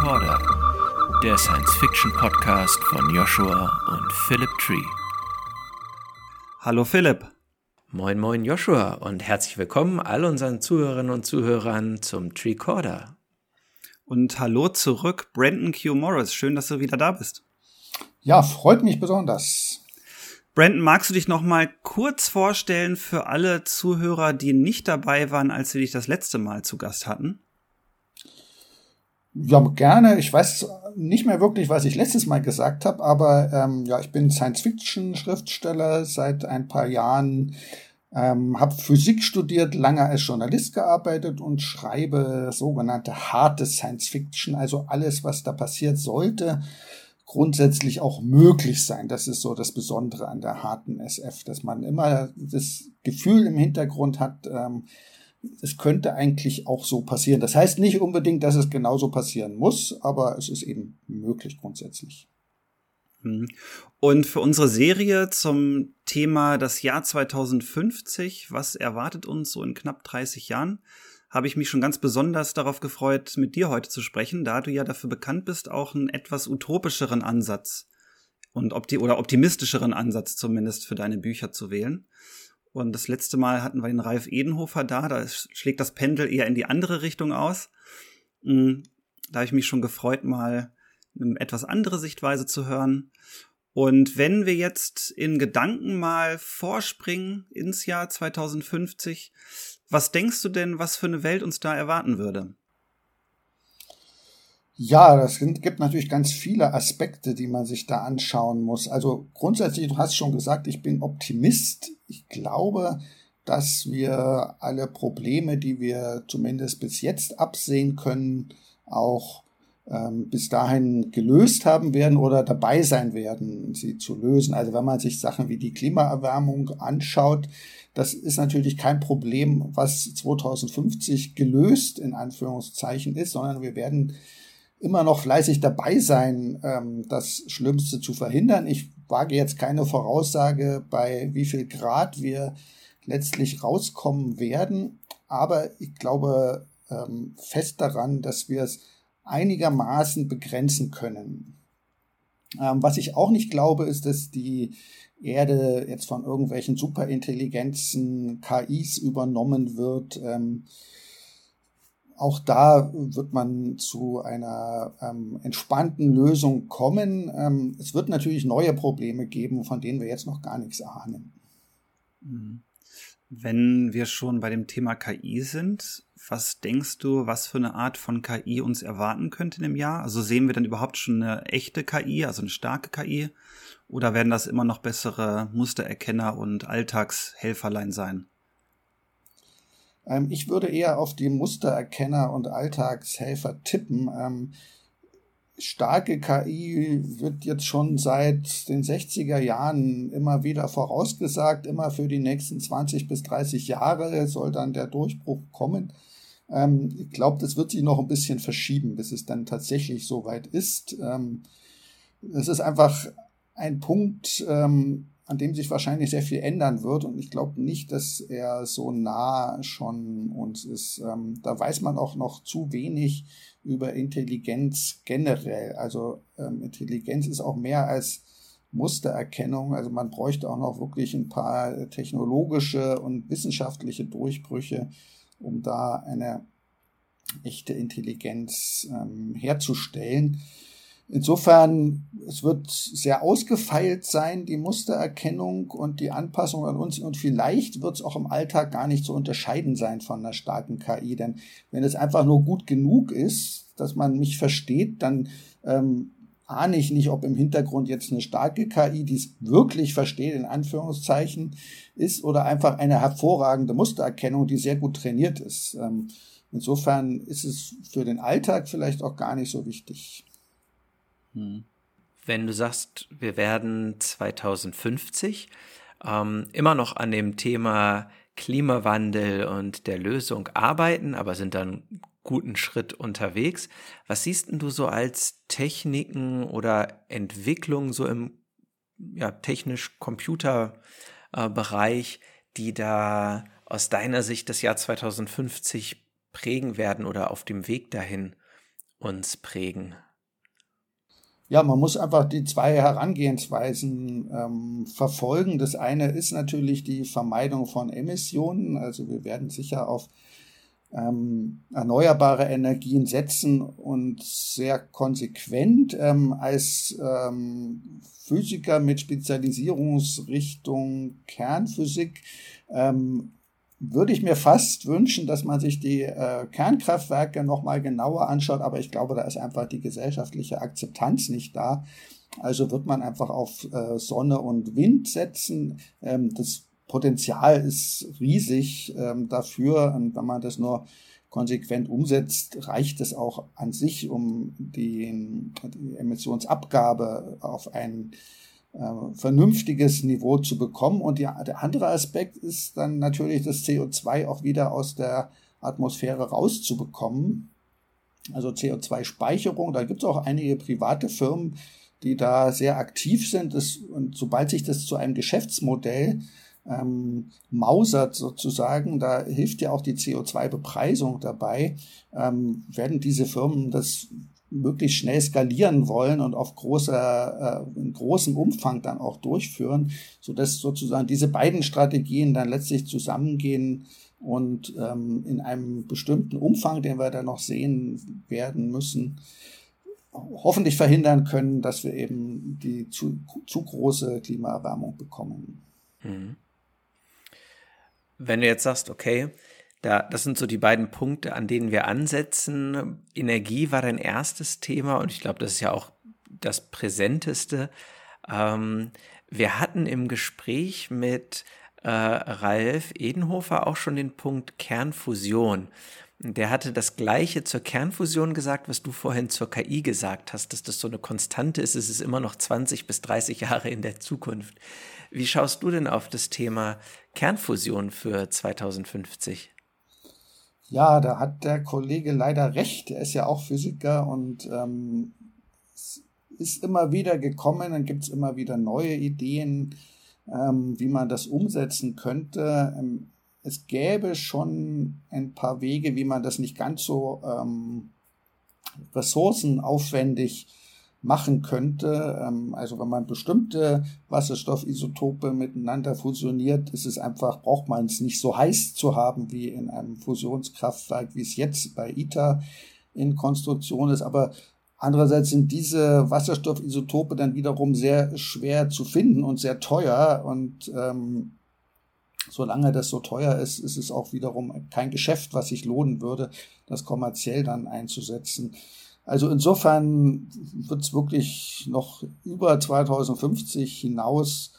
Recorder, der Science-Fiction-Podcast von Joshua und Philip Tree. Hallo Philipp. Moin, moin Joshua und herzlich willkommen all unseren Zuhörerinnen und Zuhörern zum Treecorder. Und hallo zurück, Brandon Q. Morris. Schön, dass du wieder da bist. Ja, freut mich besonders. Brandon, magst du dich noch mal kurz vorstellen für alle Zuhörer, die nicht dabei waren, als wir dich das letzte Mal zu Gast hatten? Ja, gerne. Ich weiß nicht mehr wirklich, was ich letztes Mal gesagt habe, aber ähm, ja, ich bin Science-Fiction-Schriftsteller seit ein paar Jahren, ähm, habe Physik studiert, lange als Journalist gearbeitet und schreibe sogenannte harte Science-Fiction, also alles, was da passiert sollte, grundsätzlich auch möglich sein. Das ist so das Besondere an der harten SF, dass man immer das Gefühl im Hintergrund hat, ähm, es könnte eigentlich auch so passieren. Das heißt nicht unbedingt, dass es genauso passieren muss, aber es ist eben möglich grundsätzlich. Mhm. Und für unsere Serie zum Thema das Jahr 2050, was erwartet uns so in knapp 30 Jahren, habe ich mich schon ganz besonders darauf gefreut, mit dir heute zu sprechen, da du ja dafür bekannt bist, auch einen etwas utopischeren Ansatz und opti oder optimistischeren Ansatz zumindest für deine Bücher zu wählen. Und das letzte Mal hatten wir den Ralf Edenhofer da, da schlägt das Pendel eher in die andere Richtung aus. Mm, da habe ich mich schon gefreut, mal eine etwas andere Sichtweise zu hören. Und wenn wir jetzt in Gedanken mal vorspringen ins Jahr 2050, was denkst du denn, was für eine Welt uns da erwarten würde? Ja, das gibt natürlich ganz viele Aspekte, die man sich da anschauen muss. Also grundsätzlich, du hast schon gesagt, ich bin Optimist. Ich glaube, dass wir alle Probleme, die wir zumindest bis jetzt absehen können, auch ähm, bis dahin gelöst haben werden oder dabei sein werden, sie zu lösen. Also wenn man sich Sachen wie die Klimaerwärmung anschaut, das ist natürlich kein Problem, was 2050 gelöst in Anführungszeichen ist, sondern wir werden immer noch fleißig dabei sein, ähm, das Schlimmste zu verhindern. Ich wage jetzt keine Voraussage, bei wie viel Grad wir letztlich rauskommen werden, aber ich glaube ähm, fest daran, dass wir es einigermaßen begrenzen können. Ähm, was ich auch nicht glaube, ist, dass die Erde jetzt von irgendwelchen Superintelligenzen, KIs übernommen wird. Ähm, auch da wird man zu einer ähm, entspannten Lösung kommen. Ähm, es wird natürlich neue Probleme geben, von denen wir jetzt noch gar nichts ahnen. Mhm. Wenn wir schon bei dem Thema KI sind, was denkst du, was für eine Art von KI uns erwarten könnte im Jahr? Also sehen wir dann überhaupt schon eine echte KI, also eine starke KI? Oder werden das immer noch bessere Mustererkenner und Alltagshelferlein sein? Ähm, ich würde eher auf die Mustererkenner und Alltagshelfer tippen. Ähm, starke KI wird jetzt schon seit den 60er Jahren immer wieder vorausgesagt, immer für die nächsten 20 bis 30 Jahre soll dann der Durchbruch kommen. Ähm, ich glaube, das wird sich noch ein bisschen verschieben, bis es dann tatsächlich soweit ist. es ist einfach ein Punkt, an dem sich wahrscheinlich sehr viel ändern wird. Und ich glaube nicht, dass er so nah schon uns ist. Ähm, da weiß man auch noch zu wenig über Intelligenz generell. Also ähm, Intelligenz ist auch mehr als Mustererkennung. Also man bräuchte auch noch wirklich ein paar technologische und wissenschaftliche Durchbrüche, um da eine echte Intelligenz ähm, herzustellen. Insofern, es wird sehr ausgefeilt sein, die Mustererkennung und die Anpassung an uns. Und vielleicht wird es auch im Alltag gar nicht zu unterscheiden sein von einer starken KI. Denn wenn es einfach nur gut genug ist, dass man mich versteht, dann ähm, ahne ich nicht, ob im Hintergrund jetzt eine starke KI, die es wirklich versteht, in Anführungszeichen, ist oder einfach eine hervorragende Mustererkennung, die sehr gut trainiert ist. Ähm, insofern ist es für den Alltag vielleicht auch gar nicht so wichtig. Wenn du sagst, wir werden 2050 ähm, immer noch an dem Thema Klimawandel und der Lösung arbeiten, aber sind dann guten Schritt unterwegs. Was siehst du so als Techniken oder Entwicklungen so im ja, technisch-Computer-Bereich, äh, die da aus deiner Sicht das Jahr 2050 prägen werden oder auf dem Weg dahin uns prägen? Ja, man muss einfach die zwei Herangehensweisen ähm, verfolgen. Das eine ist natürlich die Vermeidung von Emissionen. Also wir werden sicher auf ähm, erneuerbare Energien setzen und sehr konsequent ähm, als ähm, Physiker mit Spezialisierungsrichtung Kernphysik ähm, würde ich mir fast wünschen, dass man sich die äh, Kernkraftwerke nochmal genauer anschaut, aber ich glaube, da ist einfach die gesellschaftliche Akzeptanz nicht da. Also wird man einfach auf äh, Sonne und Wind setzen. Ähm, das Potenzial ist riesig ähm, dafür und wenn man das nur konsequent umsetzt, reicht es auch an sich, um die, die Emissionsabgabe auf ein äh, vernünftiges Niveau zu bekommen. Und die, der andere Aspekt ist dann natürlich das CO2 auch wieder aus der Atmosphäre rauszubekommen. Also CO2-Speicherung, da gibt es auch einige private Firmen, die da sehr aktiv sind. Das, und sobald sich das zu einem Geschäftsmodell ähm, mausert sozusagen, da hilft ja auch die CO2-Bepreisung dabei, ähm, werden diese Firmen das möglichst schnell skalieren wollen und auf großer, äh, in großem Umfang dann auch durchführen, so dass sozusagen diese beiden Strategien dann letztlich zusammengehen und ähm, in einem bestimmten Umfang, den wir dann noch sehen werden müssen, hoffentlich verhindern können, dass wir eben die zu, zu große Klimaerwärmung bekommen. Mhm. Wenn du jetzt sagst, okay, da, das sind so die beiden Punkte, an denen wir ansetzen. Energie war dein erstes Thema und ich glaube, das ist ja auch das präsenteste. Ähm, wir hatten im Gespräch mit äh, Ralf Edenhofer auch schon den Punkt Kernfusion. Der hatte das Gleiche zur Kernfusion gesagt, was du vorhin zur KI gesagt hast, dass das so eine Konstante ist. Es ist immer noch 20 bis 30 Jahre in der Zukunft. Wie schaust du denn auf das Thema Kernfusion für 2050? Ja, da hat der Kollege leider recht. Er ist ja auch Physiker und ähm, es ist immer wieder gekommen, dann gibt es immer wieder neue Ideen, ähm, wie man das umsetzen könnte. Ähm, es gäbe schon ein paar Wege, wie man das nicht ganz so ähm, ressourcenaufwendig machen könnte. Ähm, also wenn man bestimmte Wasserstoffisotope miteinander fusioniert, ist es einfach, braucht man es nicht so heiß zu haben wie in einem Fusionskraftwerk, wie es jetzt bei ITER in Konstruktion ist. Aber andererseits sind diese Wasserstoffisotope dann wiederum sehr schwer zu finden und sehr teuer und ähm, solange das so teuer ist, ist es auch wiederum kein Geschäft, was sich lohnen würde, das kommerziell dann einzusetzen. Also insofern wird es wirklich noch über 2050 hinaus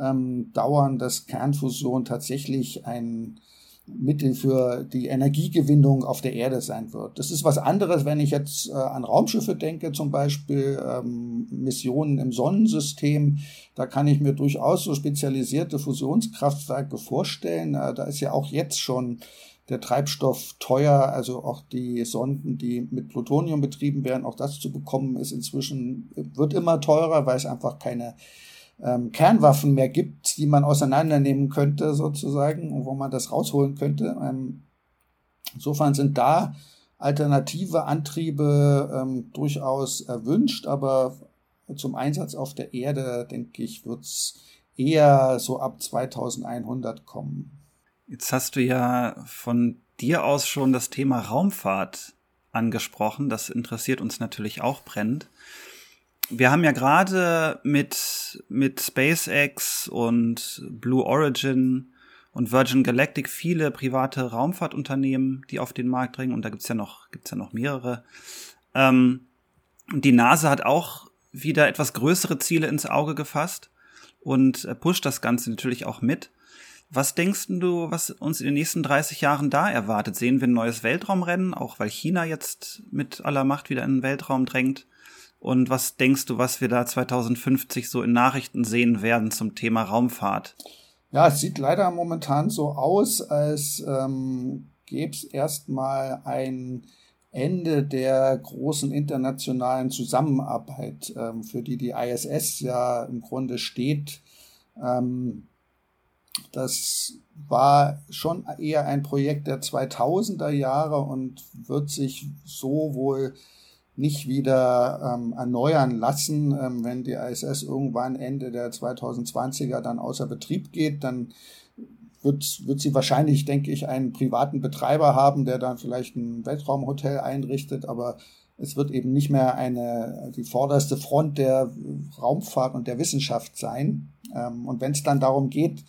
ähm, dauern, dass Kernfusion tatsächlich ein Mittel für die Energiegewinnung auf der Erde sein wird. Das ist was anderes, wenn ich jetzt äh, an Raumschiffe denke, zum Beispiel ähm, Missionen im Sonnensystem. Da kann ich mir durchaus so spezialisierte Fusionskraftwerke vorstellen. Äh, da ist ja auch jetzt schon der Treibstoff teuer, also auch die Sonden, die mit Plutonium betrieben werden, auch das zu bekommen, ist inzwischen, wird immer teurer, weil es einfach keine ähm, Kernwaffen mehr gibt, die man auseinandernehmen könnte, sozusagen, und wo man das rausholen könnte. Ähm, insofern sind da alternative Antriebe ähm, durchaus erwünscht, aber zum Einsatz auf der Erde, denke ich, wird es eher so ab 2100 kommen. Jetzt hast du ja von dir aus schon das Thema Raumfahrt angesprochen. Das interessiert uns natürlich auch brennend. Wir haben ja gerade mit, mit SpaceX und Blue Origin und Virgin Galactic viele private Raumfahrtunternehmen, die auf den Markt dringen. Und da gibt's ja noch, gibt's ja noch mehrere. Ähm, die NASA hat auch wieder etwas größere Ziele ins Auge gefasst und pusht das Ganze natürlich auch mit. Was denkst du, was uns in den nächsten 30 Jahren da erwartet? Sehen wir ein neues Weltraumrennen, auch weil China jetzt mit aller Macht wieder in den Weltraum drängt? Und was denkst du, was wir da 2050 so in Nachrichten sehen werden zum Thema Raumfahrt? Ja, es sieht leider momentan so aus, als ähm, gäbe es erstmal ein Ende der großen internationalen Zusammenarbeit, ähm, für die die ISS ja im Grunde steht. Ähm, das war schon eher ein Projekt der 2000er Jahre und wird sich so wohl nicht wieder ähm, erneuern lassen. Ähm, wenn die ISS irgendwann Ende der 2020er dann außer Betrieb geht, dann wird, wird sie wahrscheinlich, denke ich, einen privaten Betreiber haben, der dann vielleicht ein Weltraumhotel einrichtet, aber es wird eben nicht mehr eine, die vorderste Front der Raumfahrt und der Wissenschaft sein. Ähm, und wenn es dann darum geht,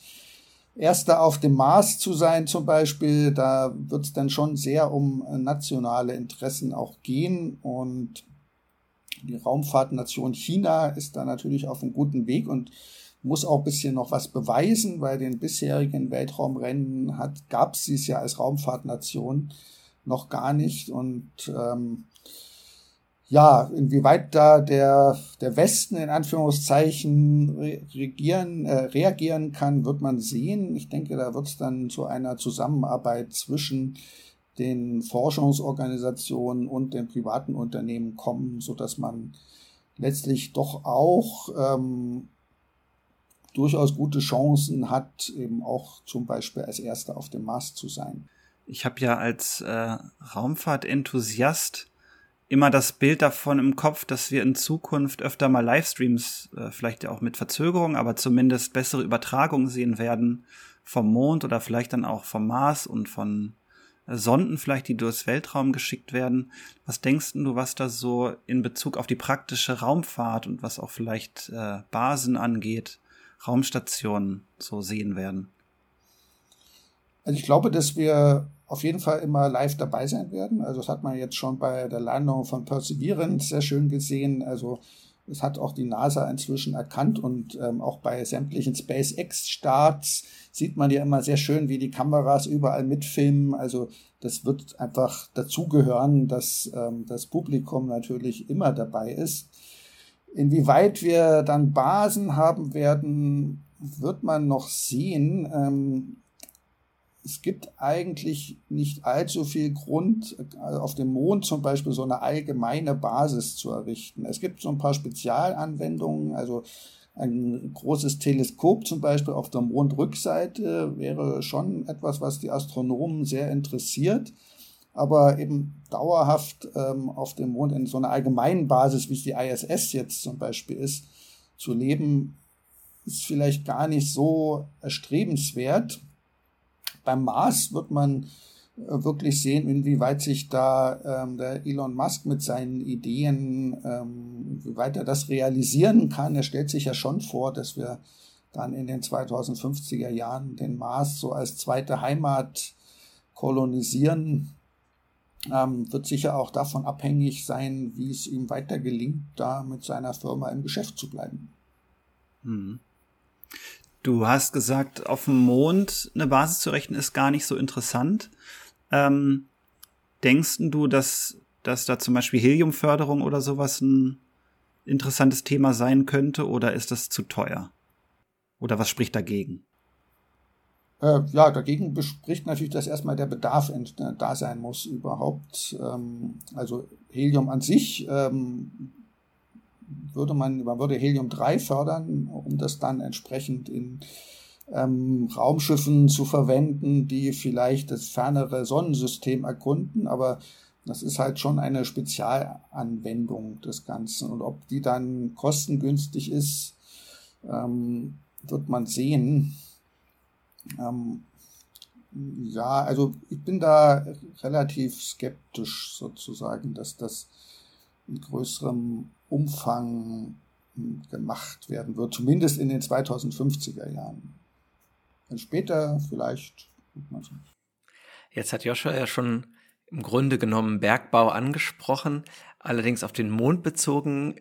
Erster auf dem Mars zu sein zum Beispiel, da wird es dann schon sehr um nationale Interessen auch gehen und die Raumfahrtnation China ist da natürlich auf einem guten Weg und muss auch ein bisschen noch was beweisen, weil den bisherigen Weltraumrennen gab es dies ja als Raumfahrtnation noch gar nicht und ähm, ja, inwieweit da der, der Westen in Anführungszeichen regieren, äh, reagieren kann, wird man sehen. Ich denke, da wird es dann zu einer Zusammenarbeit zwischen den Forschungsorganisationen und den privaten Unternehmen kommen, so dass man letztlich doch auch ähm, durchaus gute Chancen hat, eben auch zum Beispiel als Erster auf dem Mars zu sein. Ich habe ja als äh, Raumfahrtenthusiast immer das Bild davon im Kopf, dass wir in Zukunft öfter mal Livestreams, äh, vielleicht auch mit Verzögerung, aber zumindest bessere Übertragungen sehen werden vom Mond oder vielleicht dann auch vom Mars und von äh, Sonden vielleicht, die durchs Weltraum geschickt werden. Was denkst du, was da so in Bezug auf die praktische Raumfahrt und was auch vielleicht äh, Basen angeht, Raumstationen so sehen werden? Also ich glaube, dass wir auf jeden Fall immer live dabei sein werden. Also das hat man jetzt schon bei der Landung von Perseverance sehr schön gesehen. Also das hat auch die NASA inzwischen erkannt und ähm, auch bei sämtlichen SpaceX-Starts sieht man ja immer sehr schön, wie die Kameras überall mitfilmen. Also das wird einfach dazugehören, dass ähm, das Publikum natürlich immer dabei ist. Inwieweit wir dann Basen haben werden, wird man noch sehen. Ähm, es gibt eigentlich nicht allzu viel Grund, also auf dem Mond zum Beispiel so eine allgemeine Basis zu errichten. Es gibt so ein paar Spezialanwendungen, also ein großes Teleskop zum Beispiel auf der Mondrückseite wäre schon etwas, was die Astronomen sehr interessiert. Aber eben dauerhaft ähm, auf dem Mond in so einer allgemeinen Basis, wie es die ISS jetzt zum Beispiel ist, zu leben, ist vielleicht gar nicht so erstrebenswert beim Mars wird man äh, wirklich sehen, inwieweit sich da ähm, der Elon Musk mit seinen Ideen, ähm, wie weit er das realisieren kann. Er stellt sich ja schon vor, dass wir dann in den 2050er Jahren den Mars so als zweite Heimat kolonisieren. Ähm, wird sicher auch davon abhängig sein, wie es ihm weiter gelingt, da mit seiner Firma im Geschäft zu bleiben. Hm. Du hast gesagt, auf dem Mond eine Basis zu rechnen ist gar nicht so interessant. Ähm, denkst du, dass, dass da zum Beispiel Heliumförderung oder sowas ein interessantes Thema sein könnte oder ist das zu teuer? Oder was spricht dagegen? Äh, ja, dagegen spricht natürlich, dass erstmal der Bedarf äh, da sein muss überhaupt. Ähm, also Helium an sich ähm, würde man, man würde Helium-3 fördern, um das dann entsprechend in ähm, Raumschiffen zu verwenden, die vielleicht das fernere Sonnensystem erkunden, aber das ist halt schon eine Spezialanwendung des Ganzen. Und ob die dann kostengünstig ist, ähm, wird man sehen. Ähm, ja, also ich bin da relativ skeptisch sozusagen, dass das in größerem Umfang hm, gemacht werden wird, zumindest in den 2050er Jahren. Dann später vielleicht. Jetzt hat Joshua ja schon im Grunde genommen Bergbau angesprochen, allerdings auf den Mond bezogen.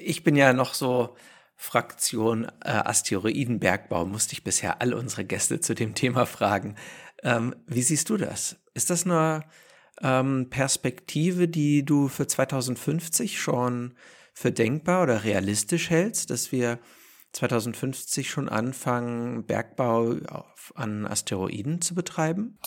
Ich bin ja noch so Fraktion äh, Asteroidenbergbau, musste ich bisher all unsere Gäste zu dem Thema fragen. Ähm, wie siehst du das? Ist das nur ähm, Perspektive, die du für 2050 schon für denkbar oder realistisch hältst, dass wir 2050 schon anfangen, Bergbau auf, an Asteroiden zu betreiben?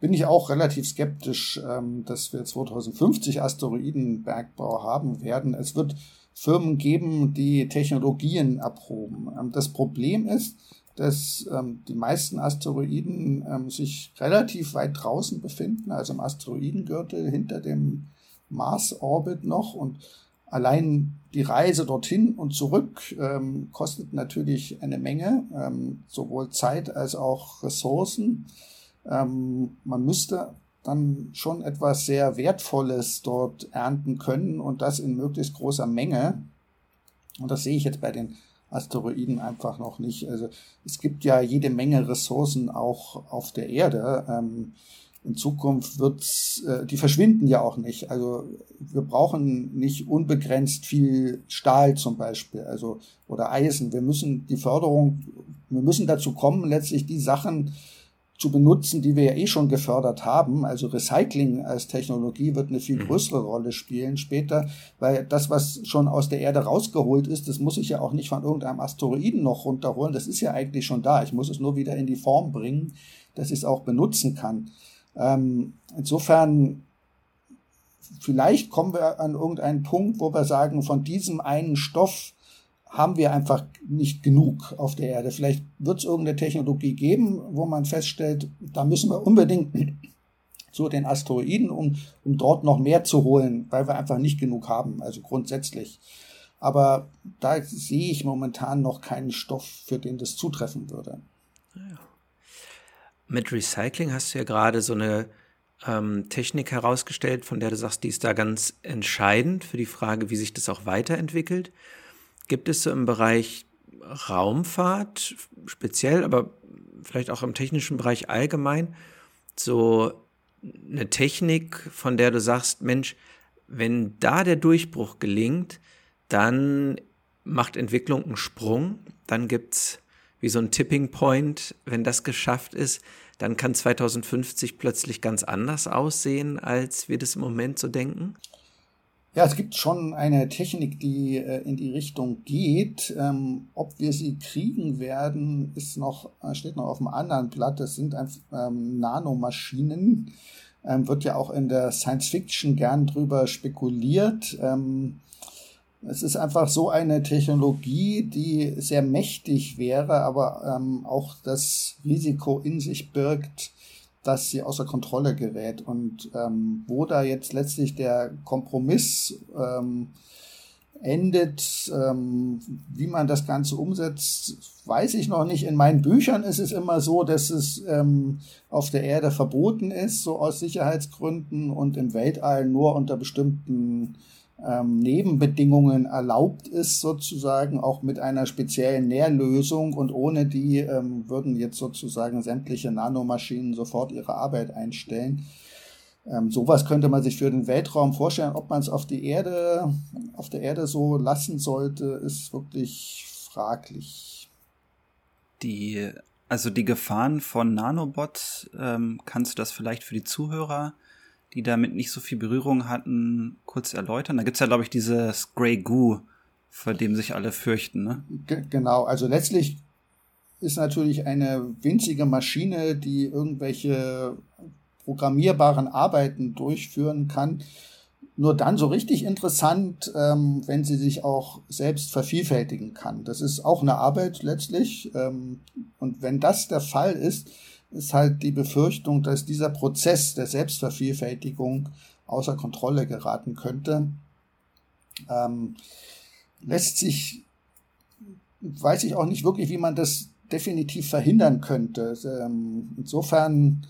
Bin ich auch relativ skeptisch, ähm, dass wir 2050 Asteroidenbergbau haben werden. Es wird Firmen geben, die Technologien abproben. Ähm, das Problem ist, dass ähm, die meisten Asteroiden ähm, sich relativ weit draußen befinden, also im Asteroidengürtel hinter dem Mars-Orbit noch und allein die Reise dorthin und zurück ähm, kostet natürlich eine Menge, ähm, sowohl Zeit als auch Ressourcen. Ähm, man müsste dann schon etwas sehr Wertvolles dort ernten können und das in möglichst großer Menge. Und das sehe ich jetzt bei den Asteroiden einfach noch nicht. Also es gibt ja jede Menge Ressourcen auch auf der Erde. Ähm, in Zukunft wird's, äh, die verschwinden ja auch nicht. Also wir brauchen nicht unbegrenzt viel Stahl zum Beispiel, also oder Eisen. Wir müssen die Förderung, wir müssen dazu kommen, letztlich die Sachen zu benutzen, die wir ja eh schon gefördert haben. Also Recycling als Technologie wird eine viel mhm. größere Rolle spielen später, weil das, was schon aus der Erde rausgeholt ist, das muss ich ja auch nicht von irgendeinem Asteroiden noch runterholen. Das ist ja eigentlich schon da. Ich muss es nur wieder in die Form bringen, dass ich es auch benutzen kann. Ähm, insofern, vielleicht kommen wir an irgendeinen Punkt, wo wir sagen, von diesem einen Stoff haben wir einfach nicht genug auf der Erde. Vielleicht wird es irgendeine Technologie geben, wo man feststellt, da müssen wir unbedingt zu den Asteroiden, um, um dort noch mehr zu holen, weil wir einfach nicht genug haben, also grundsätzlich. Aber da sehe ich momentan noch keinen Stoff, für den das zutreffen würde. Ja. Mit Recycling hast du ja gerade so eine ähm, Technik herausgestellt, von der du sagst, die ist da ganz entscheidend für die Frage, wie sich das auch weiterentwickelt. Gibt es so im Bereich Raumfahrt speziell, aber vielleicht auch im technischen Bereich allgemein so eine Technik, von der du sagst, Mensch, wenn da der Durchbruch gelingt, dann macht Entwicklung einen Sprung, dann gibt es wie so ein Tipping Point, wenn das geschafft ist, dann kann 2050 plötzlich ganz anders aussehen, als wir das im Moment so denken? Ja, es gibt schon eine Technik, die äh, in die Richtung geht. Ähm, ob wir sie kriegen werden, ist noch, äh, steht noch auf dem anderen Blatt. Das sind einfach ähm, Nanomaschinen. Ähm, wird ja auch in der Science Fiction gern drüber spekuliert. Ähm, es ist einfach so eine Technologie, die sehr mächtig wäre, aber ähm, auch das Risiko in sich birgt, dass sie außer Kontrolle gerät. Und ähm, wo da jetzt letztlich der Kompromiss ähm, endet, ähm, wie man das Ganze umsetzt, weiß ich noch nicht. In meinen Büchern ist es immer so, dass es ähm, auf der Erde verboten ist, so aus Sicherheitsgründen und im Weltall nur unter bestimmten ähm, Nebenbedingungen erlaubt ist, sozusagen auch mit einer speziellen Nährlösung und ohne die ähm, würden jetzt sozusagen sämtliche Nanomaschinen sofort ihre Arbeit einstellen. Ähm, sowas könnte man sich für den Weltraum vorstellen. Ob man es auf die Erde, auf der Erde so lassen sollte, ist wirklich fraglich. Die, also die Gefahren von Nanobots, ähm, kannst du das vielleicht für die Zuhörer die damit nicht so viel Berührung hatten, kurz erläutern? Da gibt's ja, glaube ich, dieses Grey Goo, vor dem sich alle fürchten. Ne? G genau, also letztlich ist natürlich eine winzige Maschine, die irgendwelche programmierbaren Arbeiten durchführen kann, nur dann so richtig interessant, ähm, wenn sie sich auch selbst vervielfältigen kann. Das ist auch eine Arbeit letztlich. Ähm, und wenn das der Fall ist, ist halt die Befürchtung, dass dieser Prozess der Selbstvervielfältigung außer Kontrolle geraten könnte. Ähm, lässt sich, weiß ich auch nicht wirklich, wie man das definitiv verhindern könnte. Ähm, insofern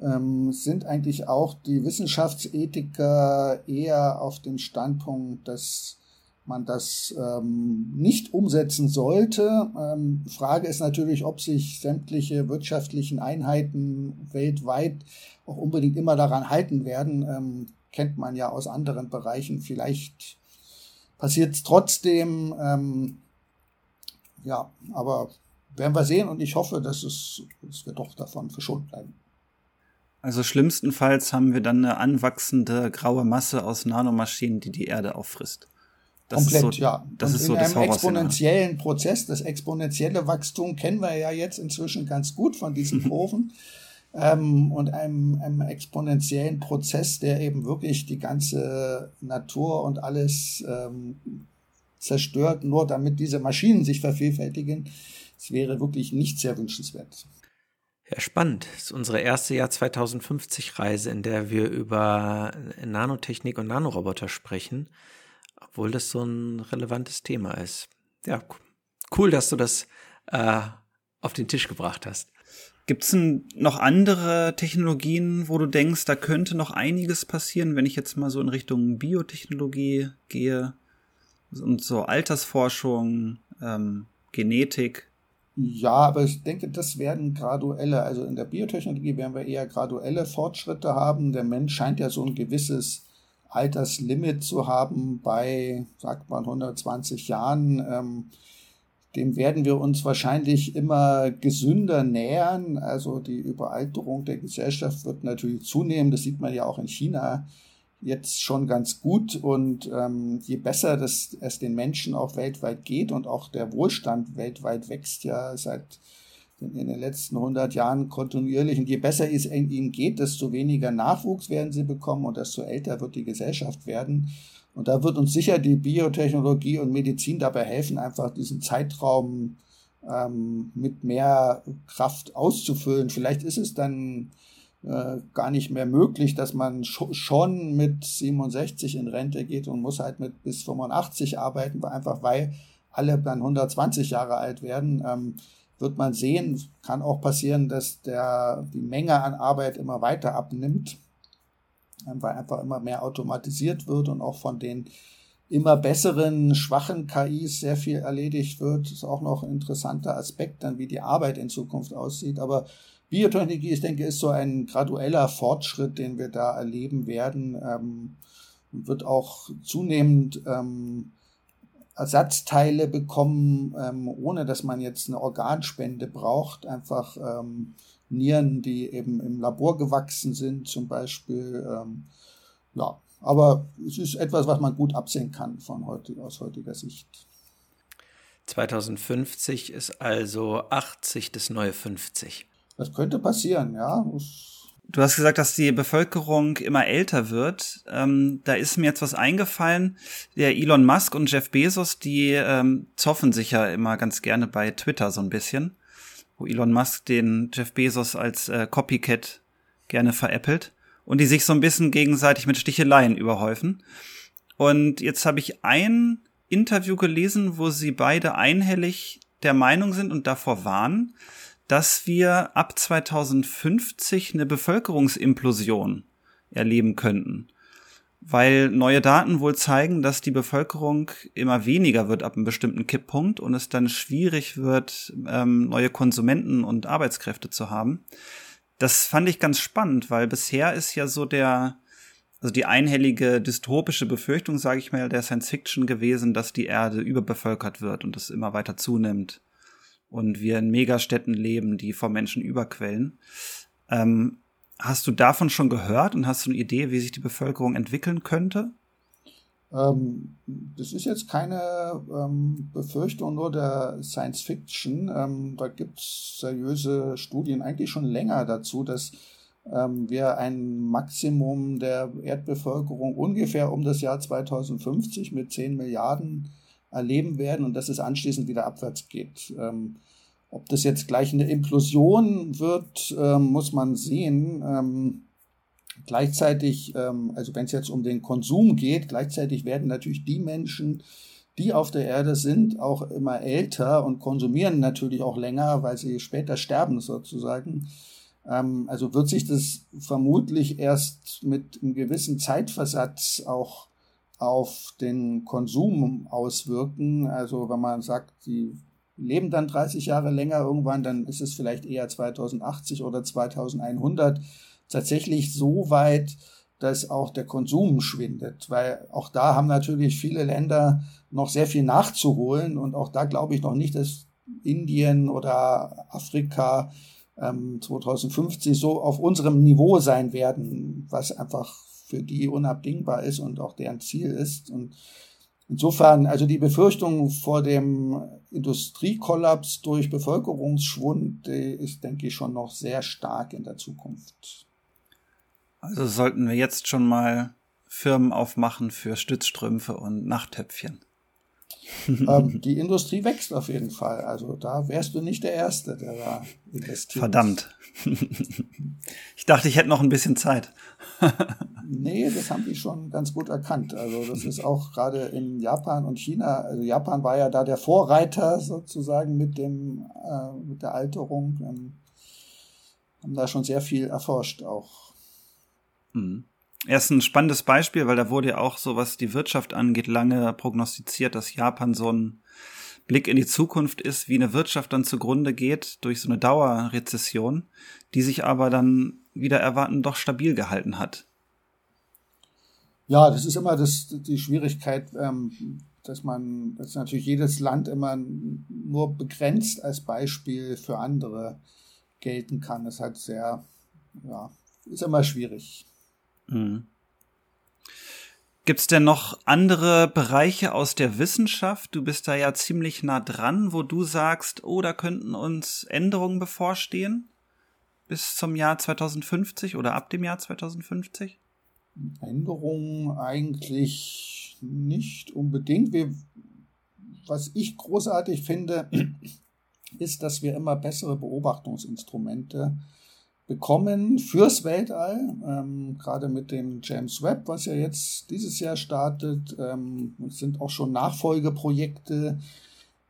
ähm, sind eigentlich auch die Wissenschaftsethiker eher auf dem Standpunkt, dass man das ähm, nicht umsetzen sollte. Ähm, Frage ist natürlich, ob sich sämtliche wirtschaftlichen Einheiten weltweit auch unbedingt immer daran halten werden. Ähm, kennt man ja aus anderen Bereichen. Vielleicht passiert es trotzdem. Ähm, ja, aber werden wir sehen und ich hoffe, dass, es, dass wir doch davon verschont bleiben. Also schlimmstenfalls haben wir dann eine anwachsende graue Masse aus Nanomaschinen, die die Erde auffrisst. Das Komplett, so, ja. Das und ist so in einem exponentiellen Prozess, das exponentielle Wachstum kennen wir ja jetzt inzwischen ganz gut von diesen Kurven. ähm, und einem, einem exponentiellen Prozess, der eben wirklich die ganze Natur und alles ähm, zerstört, nur damit diese Maschinen sich vervielfältigen. Es wäre wirklich nicht sehr wünschenswert. Ja, spannend. Das ist unsere erste Jahr 2050 Reise, in der wir über Nanotechnik und Nanoroboter sprechen, obwohl das so ein relevantes Thema ist. Ja, cool, dass du das äh, auf den Tisch gebracht hast. Gibt es noch andere Technologien, wo du denkst, da könnte noch einiges passieren, wenn ich jetzt mal so in Richtung Biotechnologie gehe und so Altersforschung, ähm, Genetik? Ja, aber ich denke, das werden graduelle, also in der Biotechnologie werden wir eher graduelle Fortschritte haben. Der Mensch scheint ja so ein gewisses Alterslimit zu haben bei, sagt man, 120 Jahren. Ähm, dem werden wir uns wahrscheinlich immer gesünder nähern. Also die Überalterung der Gesellschaft wird natürlich zunehmen. Das sieht man ja auch in China jetzt schon ganz gut. Und ähm, je besser das, es den Menschen auch weltweit geht und auch der Wohlstand weltweit wächst ja seit in den letzten 100 Jahren kontinuierlich. Und je besser es ihnen geht, desto weniger Nachwuchs werden sie bekommen und desto älter wird die Gesellschaft werden. Und da wird uns sicher die Biotechnologie und Medizin dabei helfen, einfach diesen Zeitraum ähm, mit mehr Kraft auszufüllen. Vielleicht ist es dann äh, gar nicht mehr möglich, dass man schon mit 67 in Rente geht und muss halt mit bis 85 arbeiten, einfach weil alle dann 120 Jahre alt werden. Ähm, wird man sehen, kann auch passieren, dass der, die Menge an Arbeit immer weiter abnimmt, weil einfach immer mehr automatisiert wird und auch von den immer besseren, schwachen KIs sehr viel erledigt wird. Das ist auch noch ein interessanter Aspekt, dann wie die Arbeit in Zukunft aussieht. Aber Biotechnologie, ich denke, ist so ein gradueller Fortschritt, den wir da erleben werden ähm, wird auch zunehmend ähm, Ersatzteile bekommen, ähm, ohne dass man jetzt eine Organspende braucht. Einfach ähm, Nieren, die eben im Labor gewachsen sind, zum Beispiel. Ähm, ja, aber es ist etwas, was man gut absehen kann von heute, aus heutiger Sicht. 2050 ist also 80 das neue 50. Das könnte passieren, ja. Du hast gesagt, dass die Bevölkerung immer älter wird. Ähm, da ist mir jetzt was eingefallen. Der Elon Musk und Jeff Bezos, die ähm, zoffen sich ja immer ganz gerne bei Twitter so ein bisschen, wo Elon Musk den Jeff Bezos als äh, Copycat gerne veräppelt und die sich so ein bisschen gegenseitig mit Sticheleien überhäufen. Und jetzt habe ich ein Interview gelesen, wo sie beide einhellig der Meinung sind und davor warnen, dass wir ab 2050 eine Bevölkerungsimplosion erleben könnten. Weil neue Daten wohl zeigen, dass die Bevölkerung immer weniger wird ab einem bestimmten Kipppunkt und es dann schwierig wird, ähm, neue Konsumenten und Arbeitskräfte zu haben. Das fand ich ganz spannend, weil bisher ist ja so der, also die einhellige dystopische Befürchtung, sage ich mal, der Science Fiction gewesen, dass die Erde überbevölkert wird und es immer weiter zunimmt und wir in Megastädten leben, die vor Menschen überquellen. Ähm, hast du davon schon gehört und hast du eine Idee, wie sich die Bevölkerung entwickeln könnte? Ähm, das ist jetzt keine ähm, Befürchtung nur der Science Fiction. Ähm, da gibt es seriöse Studien eigentlich schon länger dazu, dass ähm, wir ein Maximum der Erdbevölkerung ungefähr um das Jahr 2050 mit 10 Milliarden erleben werden und dass es anschließend wieder abwärts geht. Ähm, ob das jetzt gleich eine Implosion wird, ähm, muss man sehen. Ähm, gleichzeitig, ähm, also wenn es jetzt um den Konsum geht, gleichzeitig werden natürlich die Menschen, die auf der Erde sind, auch immer älter und konsumieren natürlich auch länger, weil sie später sterben sozusagen. Ähm, also wird sich das vermutlich erst mit einem gewissen Zeitversatz auch auf den Konsum auswirken. Also wenn man sagt, die leben dann 30 Jahre länger irgendwann, dann ist es vielleicht eher 2080 oder 2100 tatsächlich so weit, dass auch der Konsum schwindet, weil auch da haben natürlich viele Länder noch sehr viel nachzuholen und auch da glaube ich noch nicht, dass Indien oder Afrika ähm, 2050 so auf unserem Niveau sein werden, was einfach für die unabdingbar ist und auch deren Ziel ist. Und insofern, also die Befürchtung vor dem Industriekollaps durch Bevölkerungsschwund ist, denke ich, schon noch sehr stark in der Zukunft. Also sollten wir jetzt schon mal Firmen aufmachen für Stützstrümpfe und Nachttöpfchen. Ähm, die Industrie wächst auf jeden Fall. Also da wärst du nicht der Erste, der da investiert. Verdammt. ich dachte, ich hätte noch ein bisschen Zeit. nee, das haben die schon ganz gut erkannt. Also das ist auch gerade in Japan und China. Also Japan war ja da der Vorreiter sozusagen mit dem äh, mit der Alterung. Ähm, haben da schon sehr viel erforscht auch. Mhm. Er ist ein spannendes Beispiel, weil da wurde ja auch so, was die Wirtschaft angeht, lange prognostiziert, dass Japan so ein Blick in die Zukunft ist, wie eine Wirtschaft dann zugrunde geht durch so eine Dauerrezession, die sich aber dann wieder erwarten doch stabil gehalten hat. Ja, das ist immer das, die Schwierigkeit, ähm, dass man, dass natürlich jedes Land immer nur begrenzt als Beispiel für andere gelten kann. Das ist halt sehr, ja, ist immer schwierig. Mhm. Gibt es denn noch andere Bereiche aus der Wissenschaft? Du bist da ja ziemlich nah dran, wo du sagst, oh, da könnten uns Änderungen bevorstehen bis zum Jahr 2050 oder ab dem Jahr 2050? Änderungen eigentlich nicht unbedingt. Wir, was ich großartig finde, ist, dass wir immer bessere Beobachtungsinstrumente bekommen fürs Weltall, ähm, gerade mit dem James Webb, was ja jetzt dieses Jahr startet. Ähm, sind auch schon Nachfolgeprojekte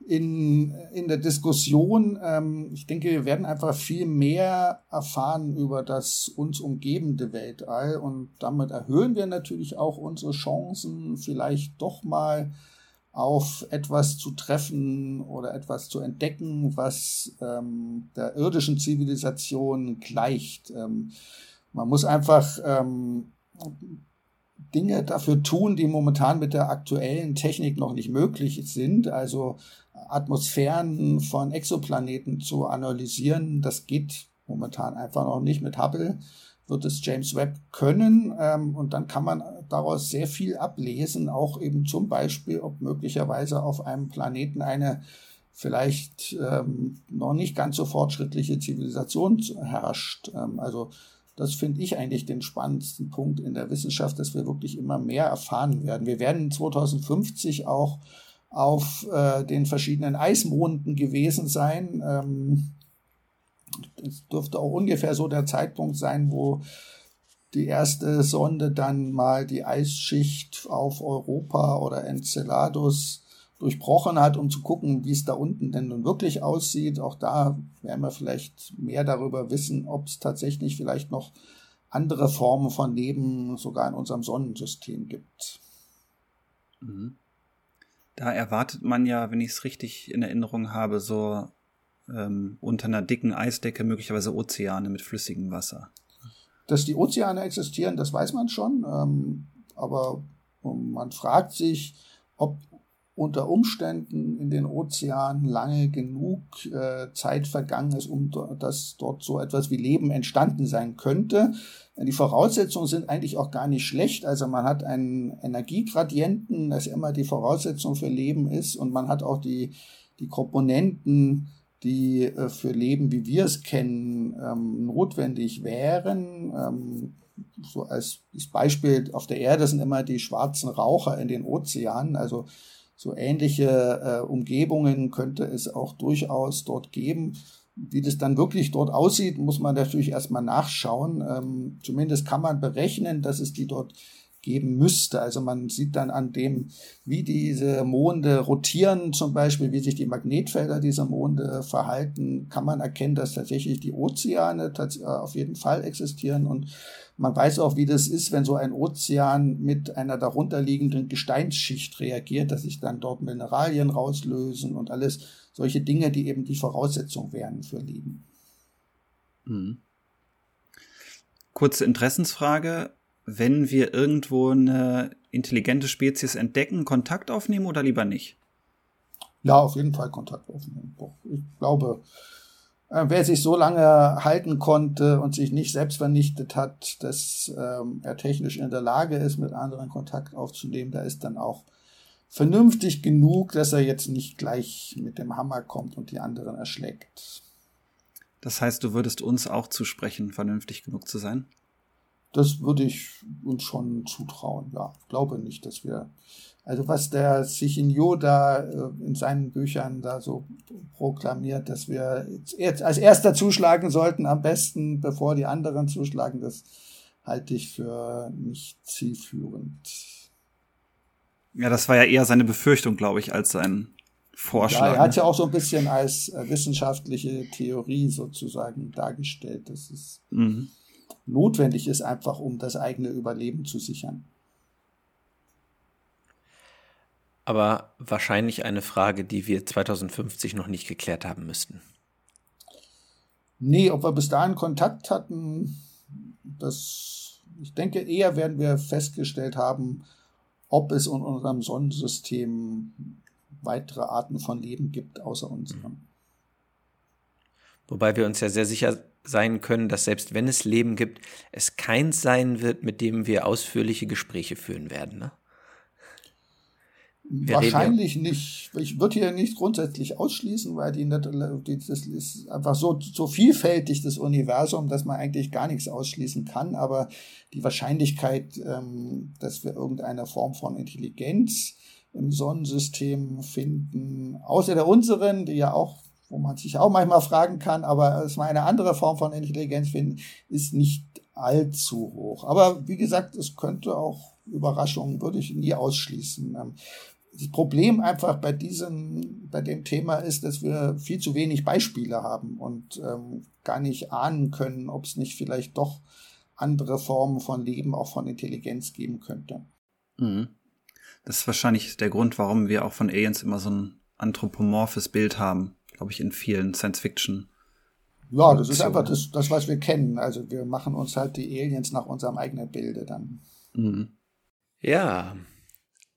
in, in der Diskussion. Ähm, ich denke, wir werden einfach viel mehr erfahren über das uns umgebende Weltall und damit erhöhen wir natürlich auch unsere Chancen, vielleicht doch mal auf etwas zu treffen oder etwas zu entdecken, was ähm, der irdischen Zivilisation gleicht. Ähm, man muss einfach ähm, Dinge dafür tun, die momentan mit der aktuellen Technik noch nicht möglich sind. Also Atmosphären von Exoplaneten zu analysieren, das geht momentan einfach noch nicht mit Hubble wird es James Webb können ähm, und dann kann man daraus sehr viel ablesen, auch eben zum Beispiel, ob möglicherweise auf einem Planeten eine vielleicht ähm, noch nicht ganz so fortschrittliche Zivilisation herrscht. Ähm, also das finde ich eigentlich den spannendsten Punkt in der Wissenschaft, dass wir wirklich immer mehr erfahren werden. Wir werden 2050 auch auf äh, den verschiedenen Eismonden gewesen sein. Ähm, es dürfte auch ungefähr so der Zeitpunkt sein, wo die erste Sonde dann mal die Eisschicht auf Europa oder Enceladus durchbrochen hat, um zu gucken, wie es da unten denn nun wirklich aussieht. Auch da werden wir vielleicht mehr darüber wissen, ob es tatsächlich vielleicht noch andere Formen von Leben sogar in unserem Sonnensystem gibt. Mhm. Da erwartet man ja, wenn ich es richtig in Erinnerung habe, so ähm, unter einer dicken Eisdecke möglicherweise Ozeane mit flüssigem Wasser. Dass die Ozeane existieren, das weiß man schon, ähm, aber man fragt sich, ob unter Umständen in den Ozeanen lange genug äh, Zeit vergangen ist, um dass dort so etwas wie Leben entstanden sein könnte. Die Voraussetzungen sind eigentlich auch gar nicht schlecht. Also man hat einen Energiegradienten, das immer die Voraussetzung für Leben ist, und man hat auch die, die Komponenten die äh, für Leben, wie wir es kennen, ähm, notwendig wären. Ähm, so als Beispiel auf der Erde sind immer die schwarzen Raucher in den Ozeanen, also so ähnliche äh, Umgebungen könnte es auch durchaus dort geben. Wie das dann wirklich dort aussieht, muss man natürlich erstmal nachschauen. Ähm, zumindest kann man berechnen, dass es die dort geben müsste. Also man sieht dann an dem, wie diese Monde rotieren, zum Beispiel, wie sich die Magnetfelder dieser Monde verhalten, kann man erkennen, dass tatsächlich die Ozeane äh, auf jeden Fall existieren und man weiß auch, wie das ist, wenn so ein Ozean mit einer darunterliegenden Gesteinsschicht reagiert, dass sich dann dort Mineralien rauslösen und alles solche Dinge, die eben die Voraussetzung wären für Leben. Mhm. Kurze Interessensfrage wenn wir irgendwo eine intelligente Spezies entdecken, Kontakt aufnehmen oder lieber nicht? Ja, auf jeden Fall Kontakt aufnehmen. Ich glaube, äh, wer sich so lange halten konnte und sich nicht selbst vernichtet hat, dass ähm, er technisch in der Lage ist, mit anderen Kontakt aufzunehmen, da ist dann auch vernünftig genug, dass er jetzt nicht gleich mit dem Hammer kommt und die anderen erschlägt. Das heißt, du würdest uns auch zusprechen, vernünftig genug zu sein? Das würde ich uns schon zutrauen. Ja, glaube nicht, dass wir, also was der Sichinho da äh, in seinen Büchern da so proklamiert, dass wir jetzt als erster zuschlagen sollten, am besten, bevor die anderen zuschlagen, das halte ich für nicht zielführend. Ja, das war ja eher seine Befürchtung, glaube ich, als sein Vorschlag. Ja, er hat ja auch so ein bisschen als äh, wissenschaftliche Theorie sozusagen dargestellt, dass es mhm. Notwendig ist, einfach um das eigene Überleben zu sichern. Aber wahrscheinlich eine Frage, die wir 2050 noch nicht geklärt haben müssten. Nee, ob wir bis dahin Kontakt hatten, das, ich denke, eher werden wir festgestellt haben, ob es in unserem Sonnensystem weitere Arten von Leben gibt, außer unserem. Wobei wir uns ja sehr sicher sein können, dass selbst wenn es Leben gibt, es keins sein wird, mit dem wir ausführliche Gespräche führen werden. Ne? Wir Wahrscheinlich ja nicht. Ich würde hier nicht grundsätzlich ausschließen, weil die, die, das ist einfach so, so vielfältig, das Universum, dass man eigentlich gar nichts ausschließen kann. Aber die Wahrscheinlichkeit, ähm, dass wir irgendeine Form von Intelligenz im Sonnensystem finden, außer der unseren, die ja auch, wo man sich auch manchmal fragen kann, aber es mal eine andere Form von Intelligenz finden, ist nicht allzu hoch. Aber wie gesagt, es könnte auch Überraschungen, würde ich nie ausschließen. Ähm, das Problem einfach bei diesem, bei dem Thema ist, dass wir viel zu wenig Beispiele haben und ähm, gar nicht ahnen können, ob es nicht vielleicht doch andere Formen von Leben, auch von Intelligenz geben könnte. Mhm. Das ist wahrscheinlich der Grund, warum wir auch von Aliens immer so ein anthropomorphes Bild haben, glaube ich, in vielen Science-Fiction. Ja, das ist einfach das, das, was wir kennen. Also wir machen uns halt die Aliens nach unserem eigenen Bilde dann. Mhm. Ja,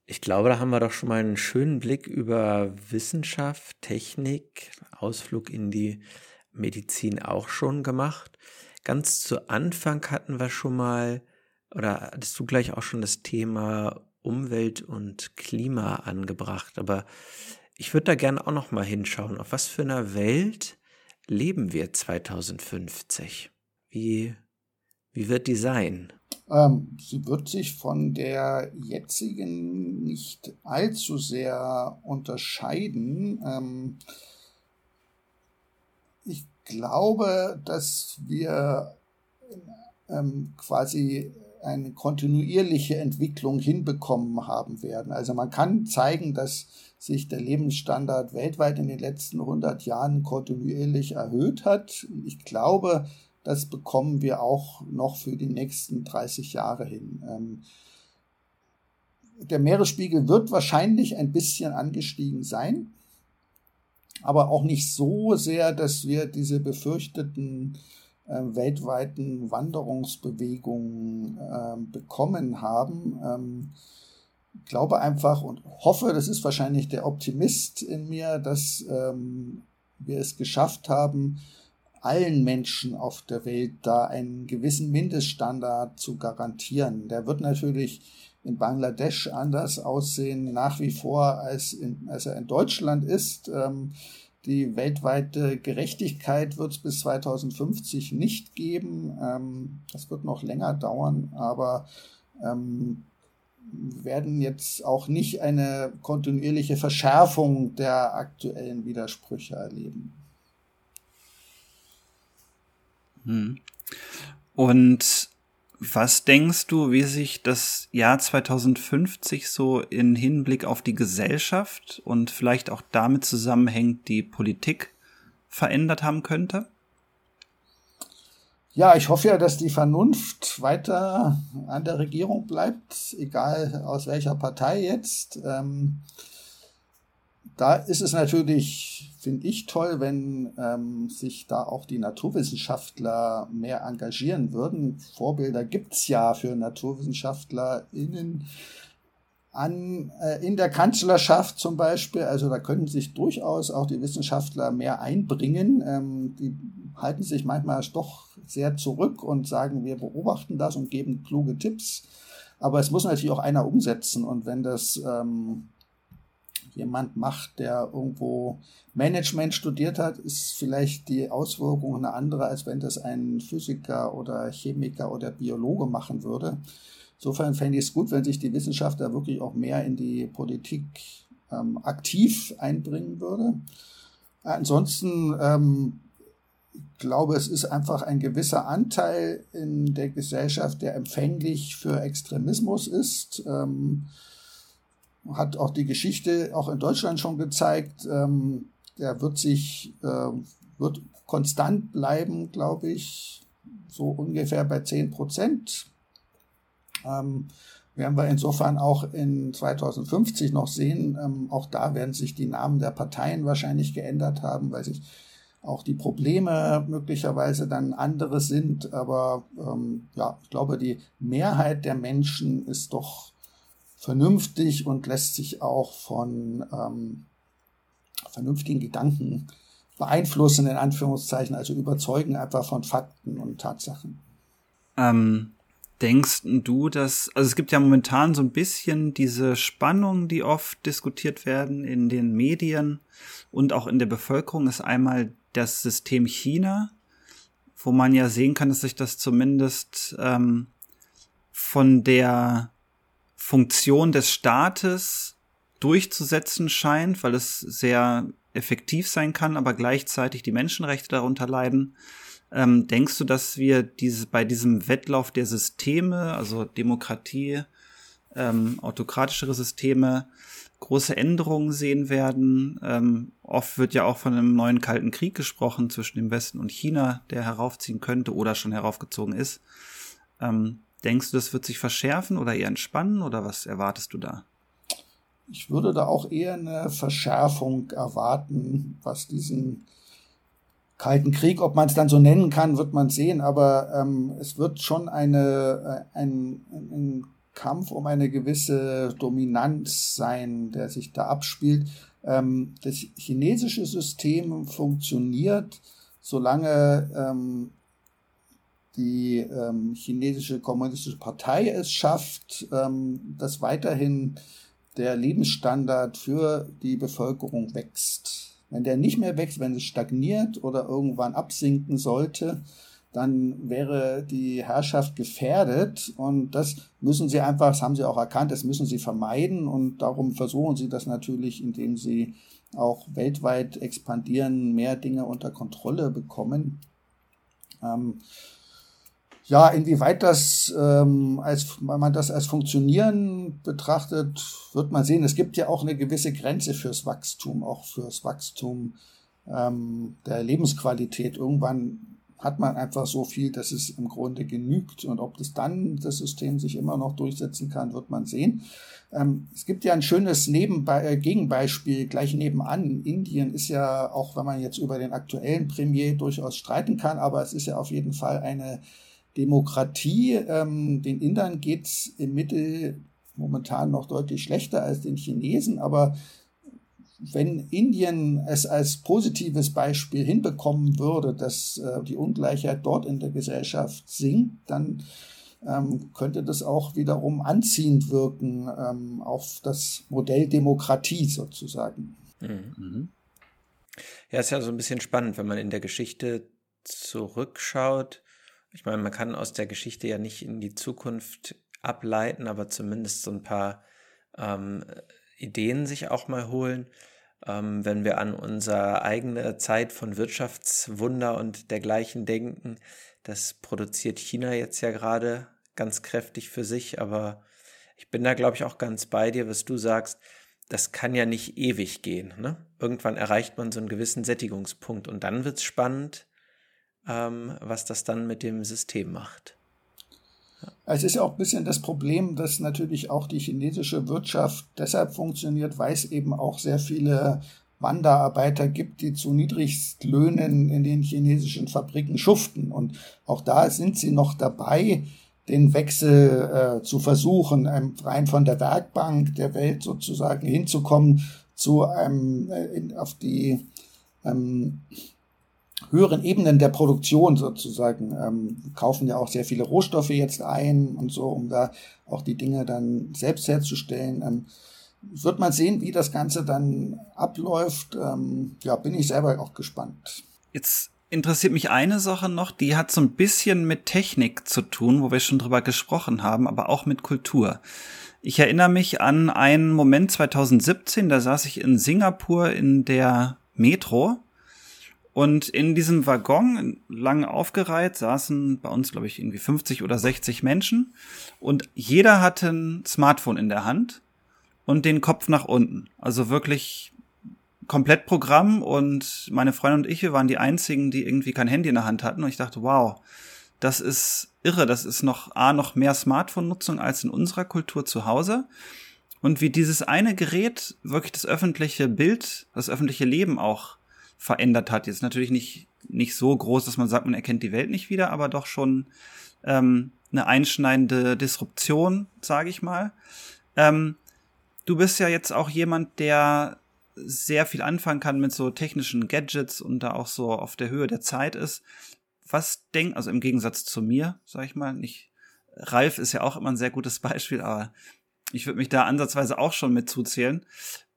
ich glaube, da haben wir doch schon mal einen schönen Blick über Wissenschaft, Technik, Ausflug in die Medizin auch schon gemacht. Ganz zu Anfang hatten wir schon mal, oder hattest du gleich auch schon das Thema Umwelt und Klima angebracht, aber ich würde da gerne auch noch mal hinschauen, auf was für einer Welt leben wir 2050? Wie, wie wird die sein? Ähm, sie wird sich von der jetzigen nicht allzu sehr unterscheiden. Ähm, ich glaube, dass wir ähm, quasi eine kontinuierliche Entwicklung hinbekommen haben werden. Also man kann zeigen, dass sich der Lebensstandard weltweit in den letzten 100 Jahren kontinuierlich erhöht hat. Ich glaube, das bekommen wir auch noch für die nächsten 30 Jahre hin. Ähm, der Meeresspiegel wird wahrscheinlich ein bisschen angestiegen sein, aber auch nicht so sehr, dass wir diese befürchteten weltweiten Wanderungsbewegungen äh, bekommen haben. Ähm, ich glaube einfach und hoffe, das ist wahrscheinlich der Optimist in mir, dass ähm, wir es geschafft haben, allen Menschen auf der Welt da einen gewissen Mindeststandard zu garantieren. Der wird natürlich in Bangladesch anders aussehen, nach wie vor, als, in, als er in Deutschland ist. Ähm, die weltweite Gerechtigkeit wird es bis 2050 nicht geben. Ähm, das wird noch länger dauern, aber ähm, werden jetzt auch nicht eine kontinuierliche Verschärfung der aktuellen Widersprüche erleben. Hm. Und was denkst du, wie sich das Jahr 2050 so in Hinblick auf die Gesellschaft und vielleicht auch damit zusammenhängt die Politik verändert haben könnte? Ja, ich hoffe ja, dass die Vernunft weiter an der Regierung bleibt, egal aus welcher Partei jetzt. Ähm, da ist es natürlich, finde ich, toll, wenn ähm, sich da auch die Naturwissenschaftler mehr engagieren würden. Vorbilder gibt es ja für NaturwissenschaftlerInnen an, äh, in der Kanzlerschaft zum Beispiel. Also da können sich durchaus auch die Wissenschaftler mehr einbringen. Ähm, die halten sich manchmal doch sehr zurück und sagen, wir beobachten das und geben kluge Tipps. Aber es muss natürlich auch einer umsetzen. Und wenn das ähm, jemand macht, der irgendwo Management studiert hat, ist vielleicht die Auswirkung eine andere, als wenn das ein Physiker oder Chemiker oder Biologe machen würde. Insofern fände ich es gut, wenn sich die Wissenschaft da wirklich auch mehr in die Politik ähm, aktiv einbringen würde. Ansonsten ähm, ich glaube, es ist einfach ein gewisser Anteil in der Gesellschaft, der empfänglich für Extremismus ist. Ähm, hat auch die Geschichte auch in Deutschland schon gezeigt. Ähm, der wird sich, äh, wird konstant bleiben, glaube ich, so ungefähr bei 10 Prozent. Ähm, werden wir insofern auch in 2050 noch sehen. Ähm, auch da werden sich die Namen der Parteien wahrscheinlich geändert haben, weil sich auch die Probleme möglicherweise dann andere sind. Aber ähm, ja, ich glaube, die Mehrheit der Menschen ist doch vernünftig und lässt sich auch von ähm, vernünftigen Gedanken beeinflussen, in Anführungszeichen, also überzeugen einfach von Fakten und Tatsachen. Ähm, denkst du, dass, also es gibt ja momentan so ein bisschen diese Spannung, die oft diskutiert werden in den Medien und auch in der Bevölkerung, ist einmal das System China, wo man ja sehen kann, dass sich das zumindest ähm, von der Funktion des Staates durchzusetzen scheint, weil es sehr effektiv sein kann, aber gleichzeitig die Menschenrechte darunter leiden. Ähm, denkst du, dass wir diese, bei diesem Wettlauf der Systeme, also Demokratie, ähm, autokratischere Systeme, große Änderungen sehen werden. Ähm, oft wird ja auch von einem neuen Kalten Krieg gesprochen zwischen dem Westen und China, der heraufziehen könnte oder schon heraufgezogen ist. Ähm, denkst du, das wird sich verschärfen oder eher entspannen oder was erwartest du da? Ich würde da auch eher eine Verschärfung erwarten, was diesen Kalten Krieg, ob man es dann so nennen kann, wird man sehen, aber ähm, es wird schon eine, äh, ein, ein Kampf um eine gewisse Dominanz sein, der sich da abspielt. Ähm, das chinesische System funktioniert, solange ähm, die ähm, chinesische kommunistische Partei es schafft, ähm, dass weiterhin der Lebensstandard für die Bevölkerung wächst. Wenn der nicht mehr wächst, wenn es stagniert oder irgendwann absinken sollte, dann wäre die Herrschaft gefährdet und das müssen sie einfach, das haben sie auch erkannt, das müssen sie vermeiden und darum versuchen sie das natürlich, indem sie auch weltweit expandieren, mehr Dinge unter Kontrolle bekommen. Ähm, ja, inwieweit das ähm, als wenn man das als Funktionieren betrachtet, wird man sehen. Es gibt ja auch eine gewisse Grenze fürs Wachstum, auch fürs Wachstum ähm, der Lebensqualität. Irgendwann hat man einfach so viel, dass es im Grunde genügt. Und ob das dann das System sich immer noch durchsetzen kann, wird man sehen. Ähm, es gibt ja ein schönes Nebenbe äh, Gegenbeispiel gleich nebenan. Indien ist ja, auch wenn man jetzt über den aktuellen Premier durchaus streiten kann, aber es ist ja auf jeden Fall eine Demokratie. Ähm, den Indern geht's im Mittel momentan noch deutlich schlechter als den Chinesen, aber wenn Indien es als positives Beispiel hinbekommen würde, dass äh, die Ungleichheit dort in der Gesellschaft sinkt, dann ähm, könnte das auch wiederum anziehend wirken ähm, auf das Modell Demokratie sozusagen. Mhm. mhm. Ja, ist ja so ein bisschen spannend, wenn man in der Geschichte zurückschaut. Ich meine, man kann aus der Geschichte ja nicht in die Zukunft ableiten, aber zumindest so ein paar ähm, Ideen sich auch mal holen. Ähm, wenn wir an unsere eigene Zeit von Wirtschaftswunder und dergleichen denken, das produziert China jetzt ja gerade ganz kräftig für sich, aber ich bin da, glaube ich, auch ganz bei dir, was du sagst. Das kann ja nicht ewig gehen. Ne? Irgendwann erreicht man so einen gewissen Sättigungspunkt und dann wird es spannend, ähm, was das dann mit dem System macht. Es ist ja auch ein bisschen das Problem, dass natürlich auch die chinesische Wirtschaft deshalb funktioniert, weil es eben auch sehr viele Wanderarbeiter gibt, die zu Niedrigstlöhnen in den chinesischen Fabriken schuften. Und auch da sind sie noch dabei, den Wechsel äh, zu versuchen, ähm, rein von der Werkbank der Welt sozusagen hinzukommen zu einem äh, auf die ähm, höheren Ebenen der Produktion sozusagen ähm, kaufen ja auch sehr viele Rohstoffe jetzt ein und so, um da auch die Dinge dann selbst herzustellen. Ähm, wird man sehen, wie das Ganze dann abläuft. Ähm, ja, bin ich selber auch gespannt. Jetzt interessiert mich eine Sache noch, die hat so ein bisschen mit Technik zu tun, wo wir schon drüber gesprochen haben, aber auch mit Kultur. Ich erinnere mich an einen Moment 2017, da saß ich in Singapur in der Metro und in diesem Waggon, lang aufgereiht, saßen bei uns, glaube ich, irgendwie 50 oder 60 Menschen und jeder hatte ein Smartphone in der Hand und den Kopf nach unten. Also wirklich komplett Programm und meine Freundin und ich, wir waren die einzigen, die irgendwie kein Handy in der Hand hatten und ich dachte, wow, das ist irre, das ist noch A, noch mehr Smartphone-Nutzung als in unserer Kultur zu Hause. Und wie dieses eine Gerät wirklich das öffentliche Bild, das öffentliche Leben auch verändert hat. Jetzt natürlich nicht, nicht so groß, dass man sagt, man erkennt die Welt nicht wieder, aber doch schon ähm, eine einschneidende Disruption, sage ich mal. Ähm, du bist ja jetzt auch jemand, der sehr viel anfangen kann mit so technischen Gadgets und da auch so auf der Höhe der Zeit ist. Was denkt, also im Gegensatz zu mir, sag ich mal, nicht, Ralf ist ja auch immer ein sehr gutes Beispiel, aber ich würde mich da ansatzweise auch schon mit zuzählen.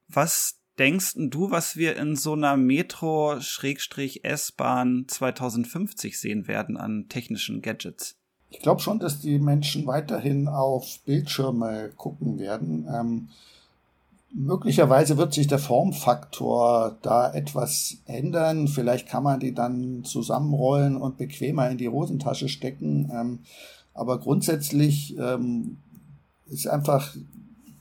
Was denkst du, was wir in so einer Metro-S-Bahn 2050 sehen werden an technischen Gadgets? Ich glaube schon, dass die Menschen weiterhin auf Bildschirme gucken werden. Ähm, Möglicherweise wird sich der Formfaktor da etwas ändern. Vielleicht kann man die dann zusammenrollen und bequemer in die Hosentasche stecken. Ähm, aber grundsätzlich ähm, ist einfach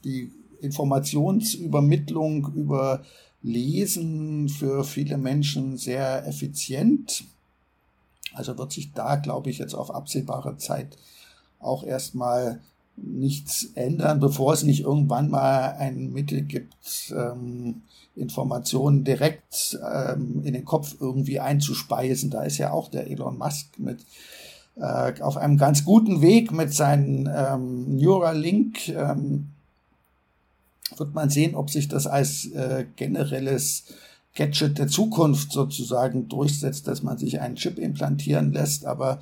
die Informationsübermittlung über Lesen für viele Menschen sehr effizient. Also wird sich da, glaube ich, jetzt auf absehbare Zeit auch erstmal nichts ändern, bevor es nicht irgendwann mal ein Mittel gibt, ähm, Informationen direkt ähm, in den Kopf irgendwie einzuspeisen. Da ist ja auch der Elon Musk mit äh, auf einem ganz guten Weg mit seinem ähm, Neuralink. Ähm, wird man sehen, ob sich das als äh, generelles Gadget der Zukunft sozusagen durchsetzt, dass man sich einen Chip implantieren lässt. Aber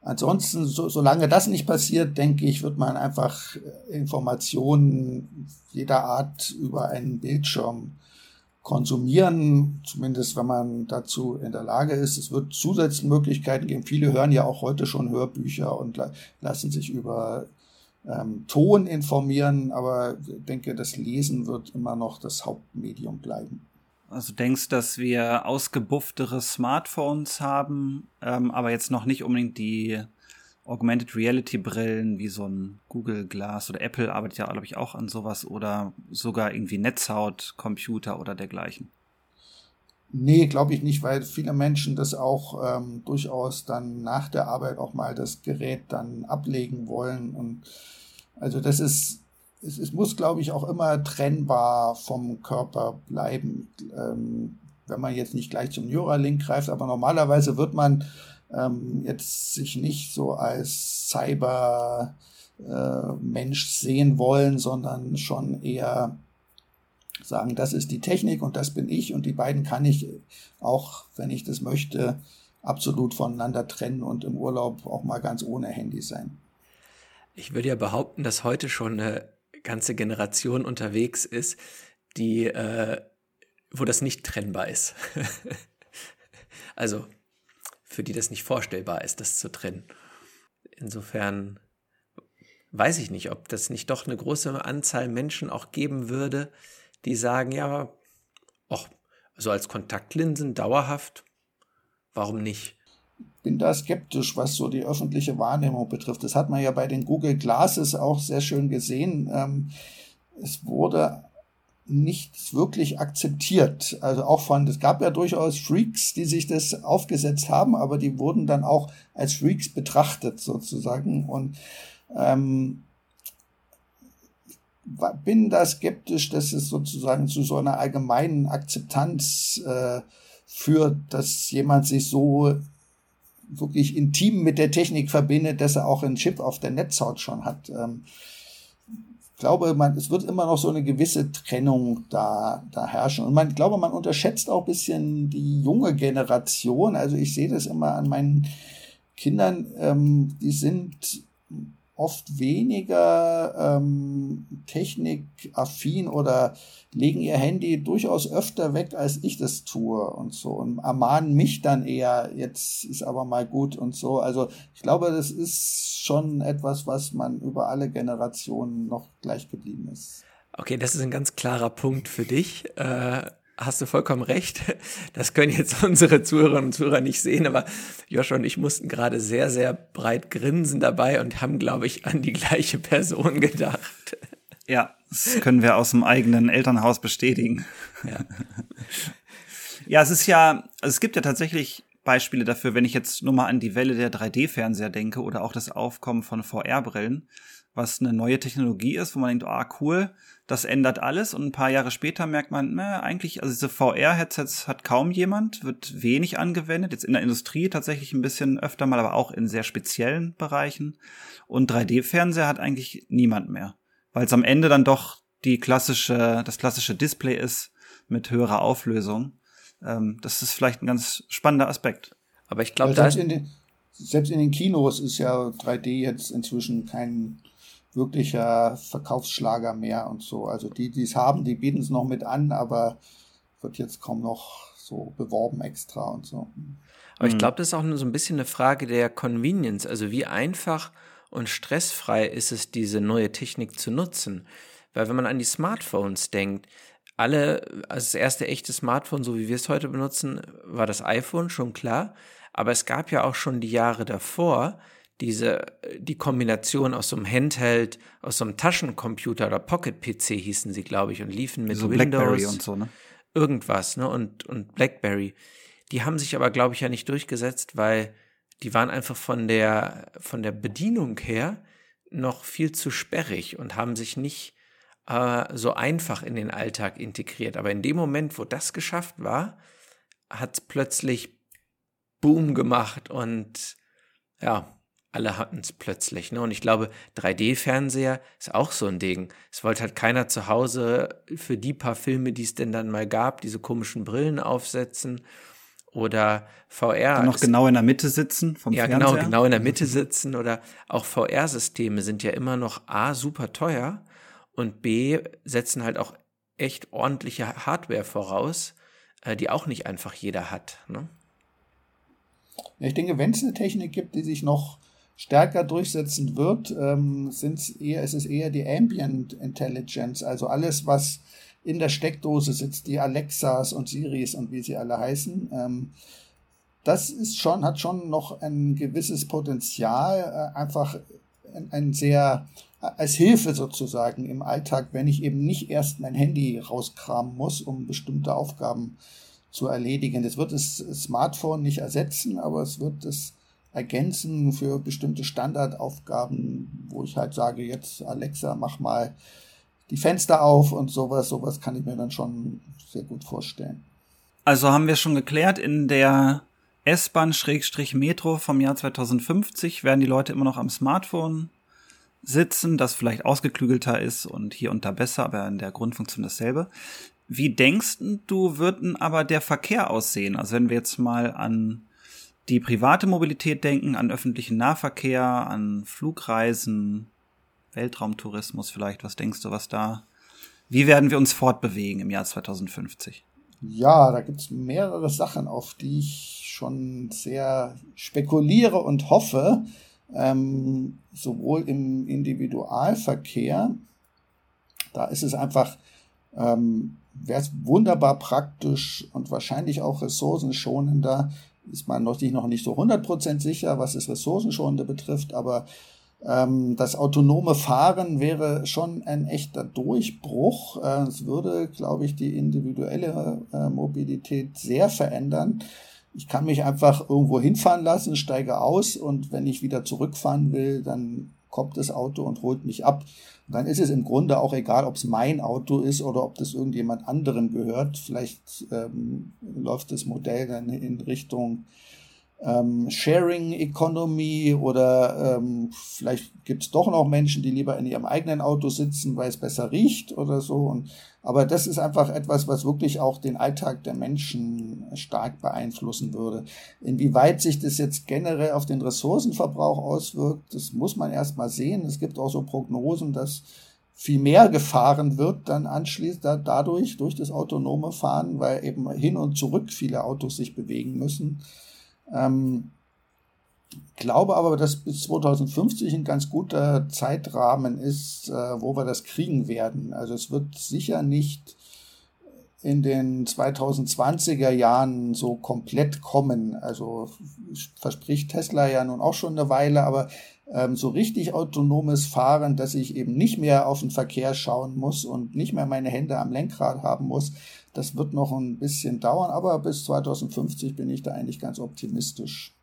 Ansonsten, so, solange das nicht passiert, denke ich, wird man einfach äh, Informationen jeder Art über einen Bildschirm konsumieren, zumindest wenn man dazu in der Lage ist. Es wird zusätzliche Möglichkeiten geben. Viele hören ja auch heute schon Hörbücher und lassen sich über ähm, Ton informieren, aber ich denke, das Lesen wird immer noch das Hauptmedium bleiben. Also denkst, dass wir ausgebufftere Smartphones haben, ähm, aber jetzt noch nicht unbedingt die Augmented Reality Brillen wie so ein Google Glass oder Apple arbeitet ja, glaube ich, auch an sowas oder sogar irgendwie Netzhaut, Computer oder dergleichen. Nee, glaube ich nicht, weil viele Menschen das auch ähm, durchaus dann nach der Arbeit auch mal das Gerät dann ablegen wollen. Und also das ist es, es muss, glaube ich, auch immer trennbar vom Körper bleiben. Ähm, wenn man jetzt nicht gleich zum Neuralink greift, aber normalerweise wird man ähm, jetzt sich nicht so als Cyber äh, Mensch sehen wollen, sondern schon eher sagen, das ist die Technik und das bin ich und die beiden kann ich auch, wenn ich das möchte, absolut voneinander trennen und im Urlaub auch mal ganz ohne Handy sein. Ich würde ja behaupten, dass heute schon eine ganze Generation unterwegs ist, die, äh, wo das nicht trennbar ist. also für die das nicht vorstellbar ist, das zu trennen. Insofern weiß ich nicht, ob das nicht doch eine große Anzahl Menschen auch geben würde, die sagen, ja, ach, also als Kontaktlinsen dauerhaft, warum nicht? bin da skeptisch, was so die öffentliche Wahrnehmung betrifft. Das hat man ja bei den Google Glasses auch sehr schön gesehen. Ähm, es wurde nicht wirklich akzeptiert. Also auch von, es gab ja durchaus Freaks, die sich das aufgesetzt haben, aber die wurden dann auch als Freaks betrachtet sozusagen. Und ähm, bin da skeptisch, dass es sozusagen zu so einer allgemeinen Akzeptanz äh, führt, dass jemand sich so wirklich intim mit der Technik verbindet, dass er auch einen Chip auf der Netzhaut schon hat. Ähm, ich glaube, man, es wird immer noch so eine gewisse Trennung da, da herrschen. Und man, ich glaube, man unterschätzt auch ein bisschen die junge Generation. Also ich sehe das immer an meinen Kindern, ähm, die sind oft weniger ähm, technikaffin oder legen ihr Handy durchaus öfter weg, als ich das tue und so und ermahnen mich dann eher, jetzt ist aber mal gut und so. Also ich glaube, das ist schon etwas, was man über alle Generationen noch gleich geblieben ist. Okay, das ist ein ganz klarer Punkt für dich. Äh, hast du vollkommen recht. Das können jetzt unsere Zuhörerinnen und Zuhörer nicht sehen, aber Joshua und ich mussten gerade sehr, sehr breit grinsen dabei und haben, glaube ich, an die gleiche Person gedacht. Ja, das können wir aus dem eigenen Elternhaus bestätigen. Ja, ja es ist ja, also es gibt ja tatsächlich Beispiele dafür, wenn ich jetzt nur mal an die Welle der 3D-Fernseher denke oder auch das Aufkommen von VR-Brillen, was eine neue Technologie ist, wo man denkt, ah, cool, das ändert alles und ein paar Jahre später merkt man, na, eigentlich, also diese VR-Headsets hat kaum jemand, wird wenig angewendet, jetzt in der Industrie tatsächlich ein bisschen öfter mal, aber auch in sehr speziellen Bereichen. Und 3D-Fernseher hat eigentlich niemand mehr, weil es am Ende dann doch die klassische, das klassische Display ist mit höherer Auflösung. Ähm, das ist vielleicht ein ganz spannender Aspekt. Aber ich glaube, selbst, selbst in den Kinos ist ja 3D jetzt inzwischen kein wirklicher Verkaufsschlager mehr und so. Also die, die es haben, die bieten es noch mit an, aber wird jetzt kaum noch so beworben extra und so. Aber ich mhm. glaube, das ist auch nur so ein bisschen eine Frage der Convenience. Also wie einfach und stressfrei ist es, diese neue Technik zu nutzen. Weil wenn man an die Smartphones denkt, alle, also das erste echte Smartphone, so wie wir es heute benutzen, war das iPhone, schon klar. Aber es gab ja auch schon die Jahre davor diese, die Kombination aus so einem Handheld, aus so einem Taschencomputer oder Pocket-PC hießen sie, glaube ich, und liefen mit so Windows. Blackberry und so, ne? Irgendwas, ne? Und, und Blackberry. Die haben sich aber, glaube ich, ja nicht durchgesetzt, weil die waren einfach von der, von der Bedienung her noch viel zu sperrig und haben sich nicht äh, so einfach in den Alltag integriert. Aber in dem Moment, wo das geschafft war, hat plötzlich Boom gemacht und ja, alle hatten es plötzlich. Ne? Und ich glaube, 3D-Fernseher ist auch so ein Ding. Es wollte halt keiner zu Hause für die paar Filme, die es denn dann mal gab, diese komischen Brillen aufsetzen. Oder VR. Dann noch genau in der Mitte sitzen vom ja, genau, Fernseher. Ja, genau, genau in der Mitte sitzen. Oder auch VR-Systeme sind ja immer noch A, super teuer und B, setzen halt auch echt ordentliche Hardware voraus, äh, die auch nicht einfach jeder hat. Ne? Ich denke, wenn es eine Technik gibt, die sich noch stärker durchsetzen wird, ähm, sind's eher, ist es eher die Ambient Intelligence, also alles, was in der Steckdose sitzt, die Alexas und Siris und wie sie alle heißen. Ähm, das ist schon, hat schon noch ein gewisses Potenzial, äh, einfach ein, ein sehr als Hilfe sozusagen im Alltag, wenn ich eben nicht erst mein Handy rauskramen muss, um bestimmte Aufgaben zu erledigen. Das wird das Smartphone nicht ersetzen, aber es wird das ergänzen für bestimmte Standardaufgaben, wo ich halt sage, jetzt Alexa, mach mal die Fenster auf und sowas. Sowas kann ich mir dann schon sehr gut vorstellen. Also haben wir schon geklärt, in der S-Bahn-Metro vom Jahr 2050 werden die Leute immer noch am Smartphone sitzen, das vielleicht ausgeklügelter ist und hier und da besser, aber in der Grundfunktion dasselbe. Wie denkst du, würden aber der Verkehr aussehen? Also wenn wir jetzt mal an die private Mobilität denken, an öffentlichen Nahverkehr, an Flugreisen, Weltraumtourismus vielleicht. Was denkst du, was da? Wie werden wir uns fortbewegen im Jahr 2050? Ja, da gibt es mehrere Sachen, auf die ich schon sehr spekuliere und hoffe. Ähm, sowohl im Individualverkehr, da ist es einfach, ähm, wäre es wunderbar praktisch und wahrscheinlich auch ressourcenschonender, ist man noch nicht, noch nicht so 100% sicher, was das Ressourcenschonende betrifft, aber ähm, das autonome Fahren wäre schon ein echter Durchbruch. Äh, es würde, glaube ich, die individuelle äh, Mobilität sehr verändern. Ich kann mich einfach irgendwo hinfahren lassen, steige aus und wenn ich wieder zurückfahren will, dann kommt das Auto und holt mich ab. Dann ist es im Grunde auch egal, ob es mein Auto ist oder ob das irgendjemand anderem gehört. Vielleicht ähm, läuft das Modell dann in Richtung ähm, Sharing Economy oder ähm, vielleicht gibt es doch noch Menschen, die lieber in ihrem eigenen Auto sitzen, weil es besser riecht oder so. Und, aber das ist einfach etwas, was wirklich auch den Alltag der Menschen stark beeinflussen würde. Inwieweit sich das jetzt generell auf den Ressourcenverbrauch auswirkt, das muss man erst mal sehen. Es gibt auch so Prognosen, dass viel mehr gefahren wird dann anschließend da, dadurch, durch das autonome Fahren, weil eben hin und zurück viele Autos sich bewegen müssen. Ähm, glaube aber, dass bis 2050 ein ganz guter Zeitrahmen ist, äh, wo wir das kriegen werden. Also es wird sicher nicht in den 2020er Jahren so komplett kommen. Also verspricht Tesla ja nun auch schon eine Weile, aber ähm, so richtig autonomes Fahren, dass ich eben nicht mehr auf den Verkehr schauen muss und nicht mehr meine Hände am Lenkrad haben muss, das wird noch ein bisschen dauern, aber bis 2050 bin ich da eigentlich ganz optimistisch.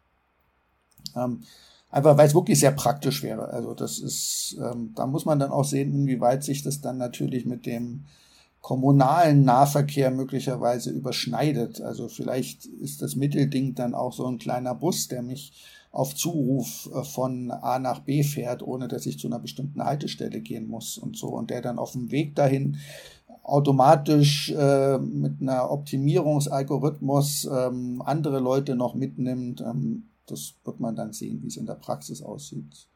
Ähm, einfach weil es wirklich sehr praktisch wäre. Also das ist, ähm, da muss man dann auch sehen, inwieweit sich das dann natürlich mit dem kommunalen Nahverkehr möglicherweise überschneidet. Also vielleicht ist das Mittelding dann auch so ein kleiner Bus, der mich auf Zuruf äh, von A nach B fährt, ohne dass ich zu einer bestimmten Haltestelle gehen muss und so. Und der dann auf dem Weg dahin automatisch äh, mit einer Optimierungsalgorithmus ähm, andere Leute noch mitnimmt. Ähm, das wird man dann sehen, wie es in der Praxis aussieht.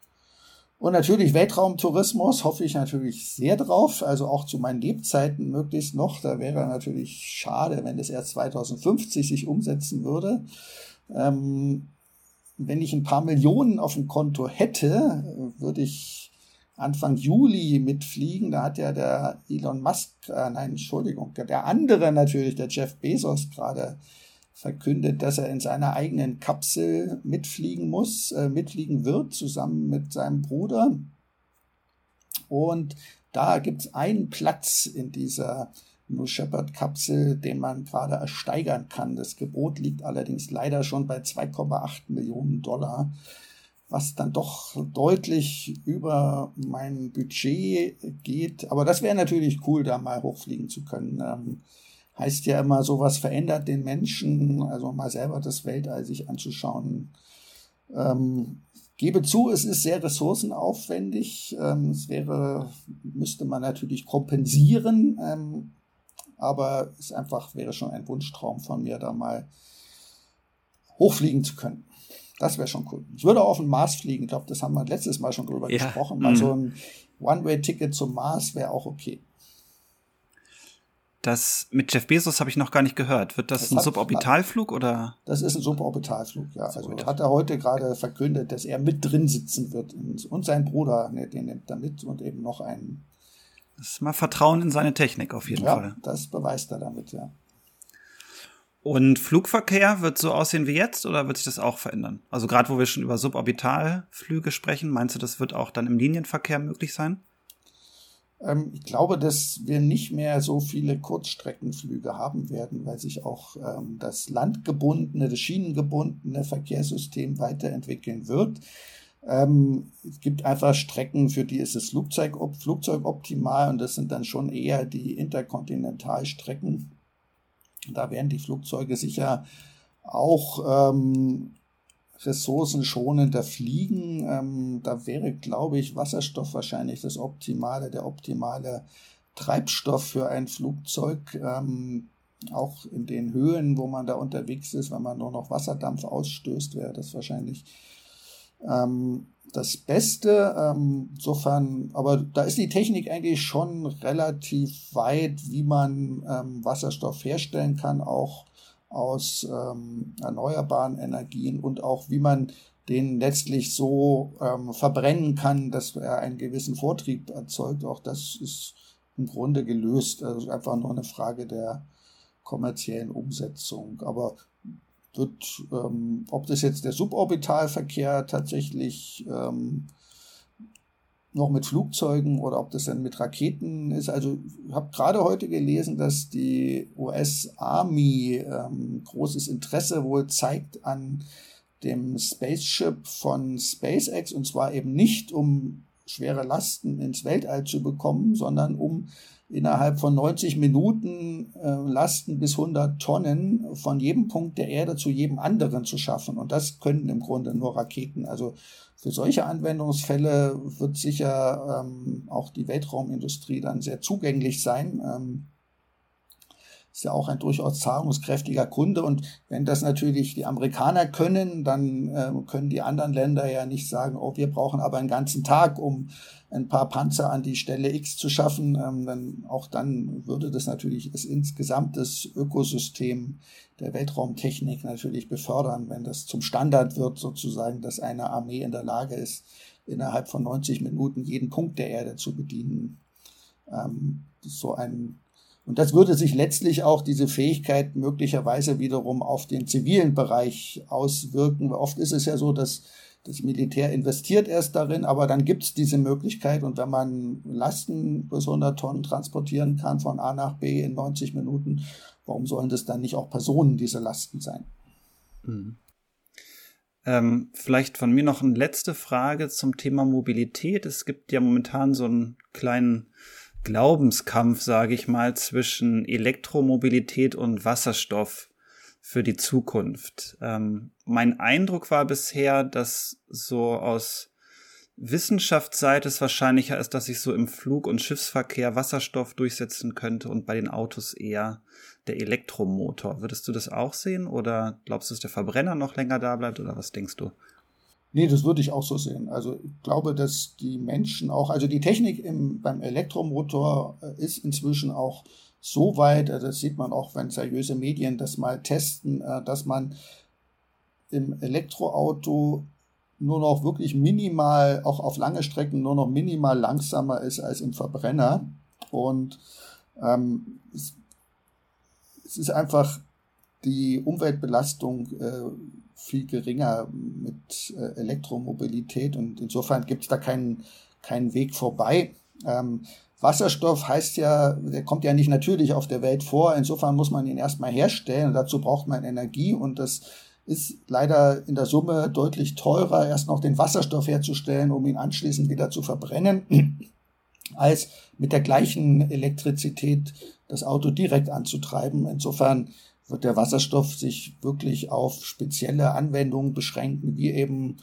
Und natürlich Weltraumtourismus hoffe ich natürlich sehr drauf, also auch zu meinen Lebzeiten möglichst noch. Da wäre natürlich schade, wenn es erst 2050 sich umsetzen würde. Ähm, wenn ich ein paar Millionen auf dem Konto hätte, würde ich Anfang Juli mitfliegen. Da hat ja der Elon Musk, äh, nein, Entschuldigung, der andere natürlich, der Jeff Bezos gerade verkündet, dass er in seiner eigenen Kapsel mitfliegen muss, äh, mitfliegen wird, zusammen mit seinem Bruder. Und da gibt es einen Platz in dieser New Shepard Kapsel, den man gerade ersteigern kann. Das Gebot liegt allerdings leider schon bei 2,8 Millionen Dollar was dann doch deutlich über mein Budget geht. Aber das wäre natürlich cool, da mal hochfliegen zu können. Ähm, heißt ja immer, sowas verändert den Menschen, also mal selber das Weltall sich anzuschauen. Ähm, gebe zu, es ist sehr ressourcenaufwendig. Ähm, es wäre, müsste man natürlich kompensieren, ähm, aber es einfach wäre schon ein Wunschtraum von mir, da mal hochfliegen zu können. Das wäre schon cool. Ich würde auch auf den Mars fliegen. Ich glaube, das haben wir letztes Mal schon drüber ja. gesprochen. Mal mhm. so ein One-Way-Ticket zum Mars wäre auch okay. Das mit Jeff Bezos habe ich noch gar nicht gehört. Wird das, das ein Suborbitalflug oder? Das ist ein Suborbitalflug, ja. Also hat er heute gerade verkündet, dass er mit drin sitzen wird und sein Bruder, ne, den nimmt er mit und eben noch einen. Das ist mal Vertrauen in seine Technik auf jeden ja, Fall. Das beweist er damit, ja. Und Flugverkehr wird so aussehen wie jetzt oder wird sich das auch verändern? Also gerade wo wir schon über Suborbitalflüge sprechen, meinst du, das wird auch dann im Linienverkehr möglich sein? Ähm, ich glaube, dass wir nicht mehr so viele Kurzstreckenflüge haben werden, weil sich auch ähm, das landgebundene, das schienengebundene Verkehrssystem weiterentwickeln wird. Ähm, es gibt einfach Strecken, für die ist das Flugzeug, Flugzeug optimal und das sind dann schon eher die Interkontinentalstrecken da werden die Flugzeuge sicher auch ähm, ressourcenschonender fliegen. Ähm, da wäre, glaube ich, Wasserstoff wahrscheinlich das optimale, der optimale Treibstoff für ein Flugzeug. Ähm, auch in den Höhen, wo man da unterwegs ist, wenn man nur noch Wasserdampf ausstößt, wäre das wahrscheinlich ähm, das Beste. Ähm, insofern, aber da ist die Technik eigentlich schon relativ weit, wie man ähm, Wasserstoff herstellen kann, auch aus ähm, erneuerbaren Energien und auch wie man den letztlich so ähm, verbrennen kann, dass er einen gewissen Vortrieb erzeugt. Auch das ist im Grunde gelöst. Also einfach nur eine Frage der kommerziellen Umsetzung. Aber wird, ähm, ob das jetzt der Suborbitalverkehr tatsächlich ähm, noch mit Flugzeugen oder ob das dann mit Raketen ist. Also ich habe gerade heute gelesen, dass die US Army ähm, großes Interesse wohl zeigt an dem Spaceship von SpaceX und zwar eben nicht um schwere Lasten ins Weltall zu bekommen, sondern um innerhalb von 90 Minuten äh, Lasten bis 100 Tonnen von jedem Punkt der Erde zu jedem anderen zu schaffen. Und das können im Grunde nur Raketen. Also für solche Anwendungsfälle wird sicher ähm, auch die Weltraumindustrie dann sehr zugänglich sein. Ähm, ist ja auch ein durchaus zahlungskräftiger Kunde. Und wenn das natürlich die Amerikaner können, dann äh, können die anderen Länder ja nicht sagen, oh, wir brauchen aber einen ganzen Tag, um ein paar Panzer an die Stelle X zu schaffen. Ähm, dann, auch dann würde das natürlich das insgesamt das Ökosystem der Weltraumtechnik natürlich befördern, wenn das zum Standard wird, sozusagen, dass eine Armee in der Lage ist, innerhalb von 90 Minuten jeden Punkt der Erde zu bedienen. Ähm, so ein und das würde sich letztlich auch diese Fähigkeit möglicherweise wiederum auf den zivilen Bereich auswirken. Oft ist es ja so, dass das Militär investiert erst darin, aber dann gibt es diese Möglichkeit und wenn man Lasten bis 100 Tonnen transportieren kann von A nach B in 90 Minuten, warum sollen das dann nicht auch Personen diese Lasten sein? Mhm. Ähm, vielleicht von mir noch eine letzte Frage zum Thema Mobilität. Es gibt ja momentan so einen kleinen Glaubenskampf, sage ich mal, zwischen Elektromobilität und Wasserstoff für die Zukunft. Ähm, mein Eindruck war bisher, dass so aus Wissenschaftsseite es wahrscheinlicher ist, dass sich so im Flug- und Schiffsverkehr Wasserstoff durchsetzen könnte und bei den Autos eher der Elektromotor. Würdest du das auch sehen oder glaubst du, dass der Verbrenner noch länger da bleibt oder was denkst du? Nee, das würde ich auch so sehen. Also ich glaube, dass die Menschen auch, also die Technik im, beim Elektromotor äh, ist inzwischen auch so weit, äh, das sieht man auch, wenn seriöse Medien das mal testen, äh, dass man im Elektroauto nur noch wirklich minimal, auch auf lange Strecken nur noch minimal langsamer ist als im Verbrenner. Und ähm, es, es ist einfach die Umweltbelastung äh, viel geringer mit äh, Elektromobilität und insofern gibt es da keinen, keinen Weg vorbei. Ähm, Wasserstoff heißt ja, der kommt ja nicht natürlich auf der Welt vor, insofern muss man ihn erstmal herstellen und dazu braucht man Energie und das ist leider in der Summe deutlich teurer, erst noch den Wasserstoff herzustellen, um ihn anschließend wieder zu verbrennen, als mit der gleichen Elektrizität das Auto direkt anzutreiben. Insofern wird der Wasserstoff sich wirklich auf spezielle Anwendungen beschränken, wie eben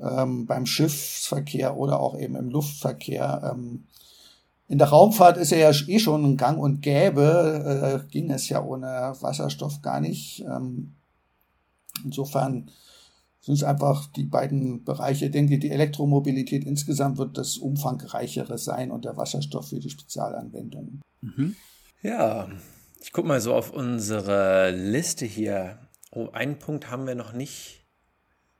ähm, beim Schiffsverkehr oder auch eben im Luftverkehr. Ähm, in der Raumfahrt ist er ja eh schon ein Gang und Gäbe, äh, ging es ja ohne Wasserstoff gar nicht. Ähm, insofern sind es einfach die beiden Bereiche. Ich denke, die Elektromobilität insgesamt wird das umfangreichere sein und der Wasserstoff für die Spezialanwendungen. Mhm. Ja, ich gucke mal so auf unsere Liste hier. Oh, einen Punkt haben wir noch nicht,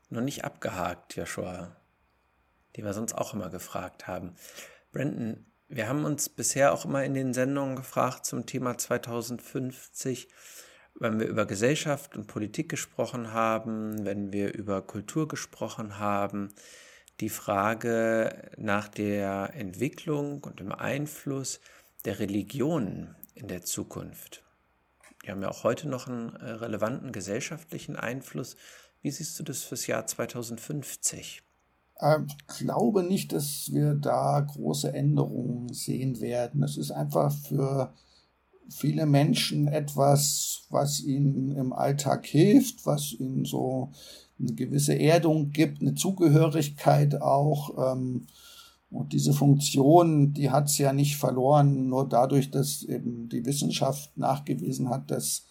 noch nicht abgehakt, Joshua, die wir sonst auch immer gefragt haben. Brandon, wir haben uns bisher auch immer in den Sendungen gefragt zum Thema 2050, wenn wir über Gesellschaft und Politik gesprochen haben, wenn wir über Kultur gesprochen haben, die Frage nach der Entwicklung und dem Einfluss der Religionen in der Zukunft? Die haben ja auch heute noch einen äh, relevanten gesellschaftlichen Einfluss. Wie siehst du das fürs Jahr 2050? Ähm, ich glaube nicht, dass wir da große Änderungen sehen werden. Es ist einfach für viele Menschen etwas, was ihnen im Alltag hilft, was ihnen so eine gewisse Erdung gibt, eine Zugehörigkeit auch. Ähm, und diese Funktion, die hat es ja nicht verloren, nur dadurch, dass eben die Wissenschaft nachgewiesen hat, dass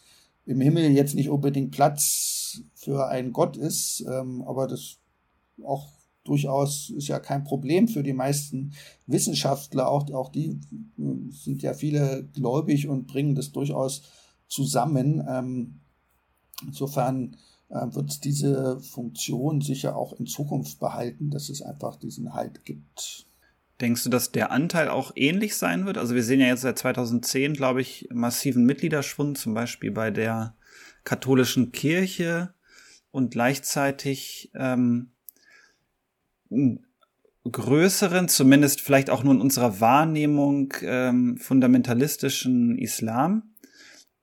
im Himmel jetzt nicht unbedingt Platz für einen Gott ist, ähm, aber das auch durchaus ist ja kein Problem für die meisten Wissenschaftler. Auch, auch die äh, sind ja viele gläubig und bringen das durchaus zusammen. Ähm, insofern äh, wird es diese Funktion sicher auch in Zukunft behalten, dass es einfach diesen Halt gibt. Denkst du, dass der Anteil auch ähnlich sein wird? Also wir sehen ja jetzt seit 2010, glaube ich, massiven Mitgliederschwund, zum Beispiel bei der katholischen Kirche und gleichzeitig ähm, größeren, zumindest vielleicht auch nur in unserer Wahrnehmung ähm, fundamentalistischen Islam.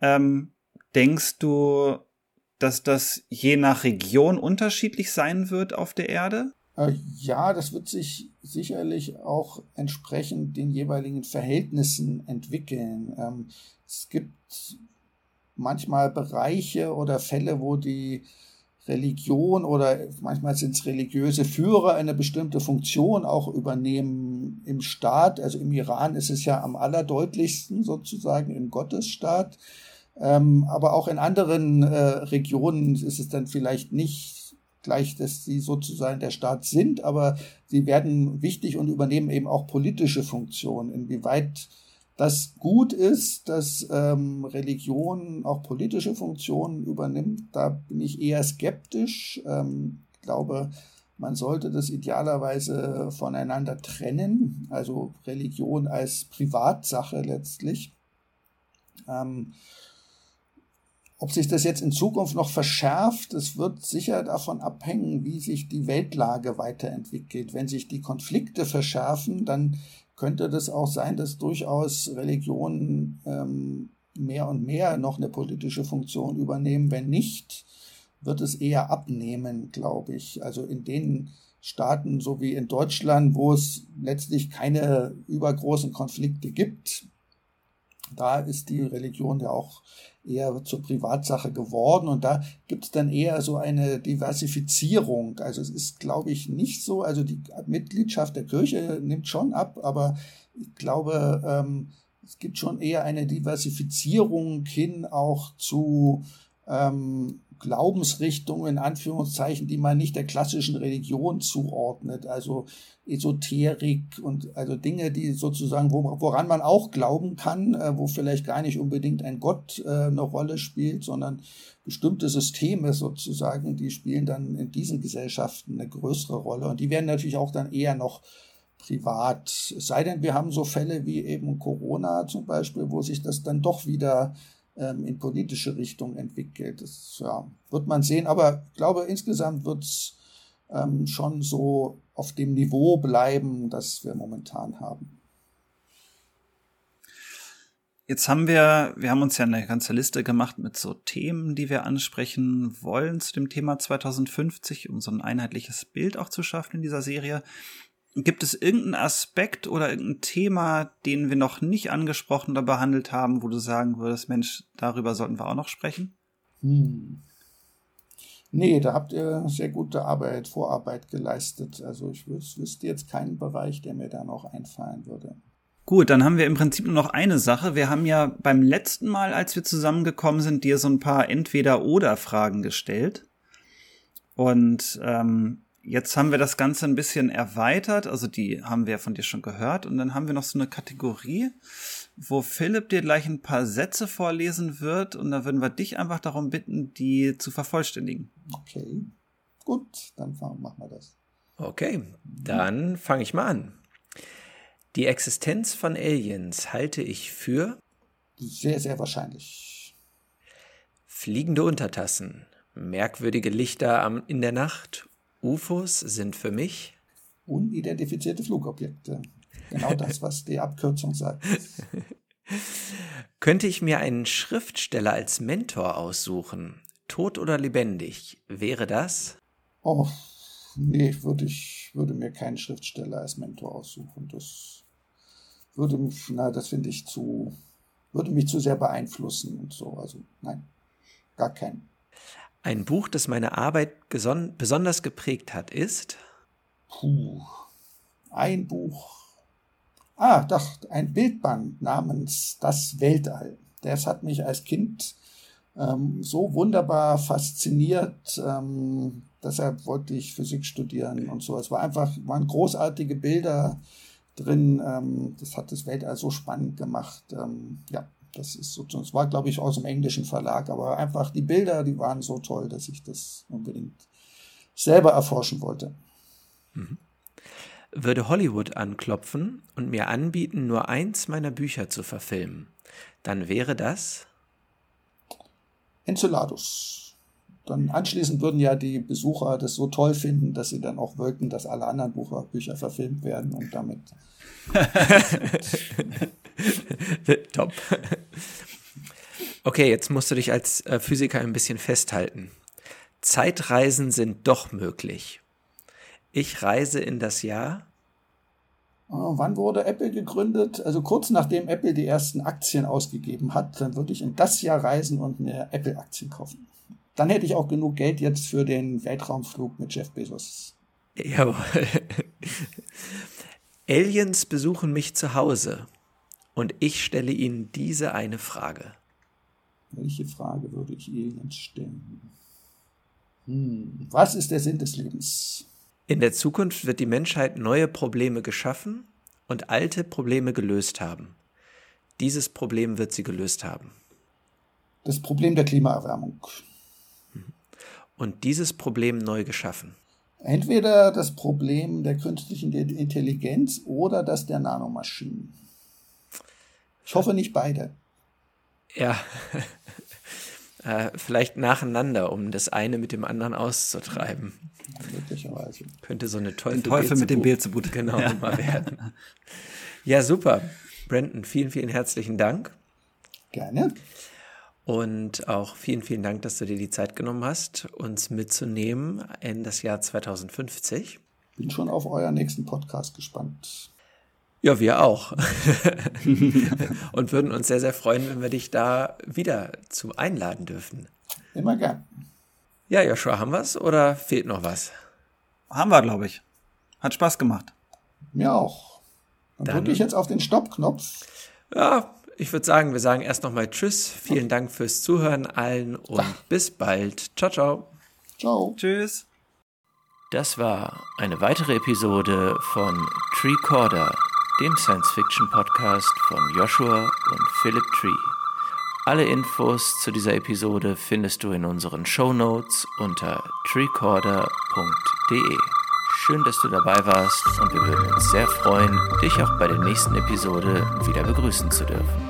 Ähm, denkst du, dass das je nach Region unterschiedlich sein wird auf der Erde? Äh, ja, das wird sich sicherlich auch entsprechend den jeweiligen Verhältnissen entwickeln. Ähm, es gibt manchmal Bereiche oder Fälle, wo die Religion oder manchmal sind es religiöse Führer eine bestimmte Funktion auch übernehmen im Staat. Also im Iran ist es ja am allerdeutlichsten sozusagen im Gottesstaat. Ähm, aber auch in anderen äh, Regionen ist es dann vielleicht nicht gleich, dass sie sozusagen der Staat sind, aber sie werden wichtig und übernehmen eben auch politische Funktionen. Inwieweit das gut ist, dass ähm, Religion auch politische Funktionen übernimmt, da bin ich eher skeptisch. Ähm, ich glaube, man sollte das idealerweise voneinander trennen, also Religion als Privatsache letztlich. Ähm, ob sich das jetzt in Zukunft noch verschärft, es wird sicher davon abhängen, wie sich die Weltlage weiterentwickelt. Wenn sich die Konflikte verschärfen, dann könnte das auch sein, dass durchaus Religionen ähm, mehr und mehr noch eine politische Funktion übernehmen. Wenn nicht, wird es eher abnehmen, glaube ich. Also in den Staaten, so wie in Deutschland, wo es letztlich keine übergroßen Konflikte gibt, da ist die Religion ja auch eher zur Privatsache geworden und da gibt es dann eher so eine Diversifizierung. Also es ist, glaube ich, nicht so, also die Mitgliedschaft der Kirche nimmt schon ab, aber ich glaube, ähm, es gibt schon eher eine Diversifizierung hin auch zu ähm, Glaubensrichtungen, in Anführungszeichen, die man nicht der klassischen Religion zuordnet, also Esoterik und also Dinge, die sozusagen, woran man auch glauben kann, äh, wo vielleicht gar nicht unbedingt ein Gott äh, eine Rolle spielt, sondern bestimmte Systeme sozusagen, die spielen dann in diesen Gesellschaften eine größere Rolle. Und die werden natürlich auch dann eher noch privat, es sei denn, wir haben so Fälle wie eben Corona zum Beispiel, wo sich das dann doch wieder in politische Richtung entwickelt. Das ja, wird man sehen, aber ich glaube, insgesamt wird es ähm, schon so auf dem Niveau bleiben, das wir momentan haben. Jetzt haben wir, wir haben uns ja eine ganze Liste gemacht mit so Themen, die wir ansprechen wollen zu dem Thema 2050, um so ein einheitliches Bild auch zu schaffen in dieser Serie. Gibt es irgendeinen Aspekt oder irgendein Thema, den wir noch nicht angesprochen oder behandelt haben, wo du sagen würdest, Mensch, darüber sollten wir auch noch sprechen? Hm. Nee, da habt ihr sehr gute Arbeit, Vorarbeit geleistet. Also ich wüsste jetzt keinen Bereich, der mir da noch einfallen würde. Gut, dann haben wir im Prinzip nur noch eine Sache. Wir haben ja beim letzten Mal, als wir zusammengekommen sind, dir so ein paar Entweder-Oder-Fragen gestellt. Und ähm, Jetzt haben wir das Ganze ein bisschen erweitert, also die haben wir von dir schon gehört. Und dann haben wir noch so eine Kategorie, wo Philipp dir gleich ein paar Sätze vorlesen wird. Und da würden wir dich einfach darum bitten, die zu vervollständigen. Okay, gut, dann machen wir das. Okay, dann fange ich mal an. Die Existenz von Aliens halte ich für sehr, sehr wahrscheinlich. Fliegende Untertassen, merkwürdige Lichter in der Nacht UFOs sind für mich unidentifizierte Flugobjekte. Genau das, was die Abkürzung sagt. Könnte ich mir einen Schriftsteller als Mentor aussuchen, tot oder lebendig, wäre das? Oh, nee, würde ich würde mir keinen Schriftsteller als Mentor aussuchen. Das würde mich, na, das finde ich zu, würde mich zu sehr beeinflussen und so. Also nein, gar keinen. Ein Buch, das meine Arbeit besonders geprägt hat, ist? Puh, ein Buch. Ah, doch, ein Bildband namens Das Weltall. Das hat mich als Kind ähm, so wunderbar fasziniert. Ähm, deshalb wollte ich Physik studieren und so. Es war einfach, waren großartige Bilder drin. Ähm, das hat das Weltall so spannend gemacht. Ähm, ja, das ist sozusagen, es war, glaube ich, aus dem englischen Verlag, aber einfach die Bilder, die waren so toll, dass ich das unbedingt selber erforschen wollte. Mhm. Würde Hollywood anklopfen und mir anbieten, nur eins meiner Bücher zu verfilmen, dann wäre das Enceladus. Dann anschließend würden ja die Besucher das so toll finden, dass sie dann auch wollten, dass alle anderen Bücher verfilmt werden und damit Top. Okay, jetzt musst du dich als äh, Physiker ein bisschen festhalten. Zeitreisen sind doch möglich. Ich reise in das Jahr. Oh, wann wurde Apple gegründet? Also kurz nachdem Apple die ersten Aktien ausgegeben hat, dann würde ich in das Jahr reisen und mir Apple-Aktien kaufen. Dann hätte ich auch genug Geld jetzt für den Weltraumflug mit Jeff Bezos. Jawohl. Aliens besuchen mich zu Hause und ich stelle ihnen diese eine Frage. Welche Frage würde ich Aliens stellen? Hm, was ist der Sinn des Lebens? In der Zukunft wird die Menschheit neue Probleme geschaffen und alte Probleme gelöst haben. Dieses Problem wird sie gelöst haben. Das Problem der Klimaerwärmung. Und dieses Problem neu geschaffen. Entweder das Problem der künstlichen Intelligenz oder das der Nanomaschinen. Ich hoffe nicht beide. Ja, äh, vielleicht nacheinander, um das eine mit dem anderen auszutreiben. Möglicherweise. Könnte so eine Teufel, Teufel mit dem Beelzebub. Genau, ja. mal werden. Ja, super. Brandon, vielen, vielen herzlichen Dank. Gerne. Und auch vielen, vielen Dank, dass du dir die Zeit genommen hast, uns mitzunehmen in das Jahr 2050. Bin schon auf euren nächsten Podcast gespannt. Ja, wir auch. Und würden uns sehr, sehr freuen, wenn wir dich da wieder zu einladen dürfen. Immer gern. Ja, Joshua, haben wir es oder fehlt noch was? Haben wir, glaube ich. Hat Spaß gemacht. Mir auch. Dann, Dann drücke ich jetzt auf den Stoppknopf. Ja, ich würde sagen, wir sagen erst nochmal Tschüss. Vielen Dank fürs Zuhören allen und Ach. bis bald. Ciao, ciao. Ciao. Tschüss. Das war eine weitere Episode von Treecorder, dem Science-Fiction-Podcast von Joshua und Philip Tree. Alle Infos zu dieser Episode findest du in unseren Show Notes unter treecorder.de. Schön, dass du dabei warst und wir würden uns sehr freuen, dich auch bei der nächsten Episode wieder begrüßen zu dürfen.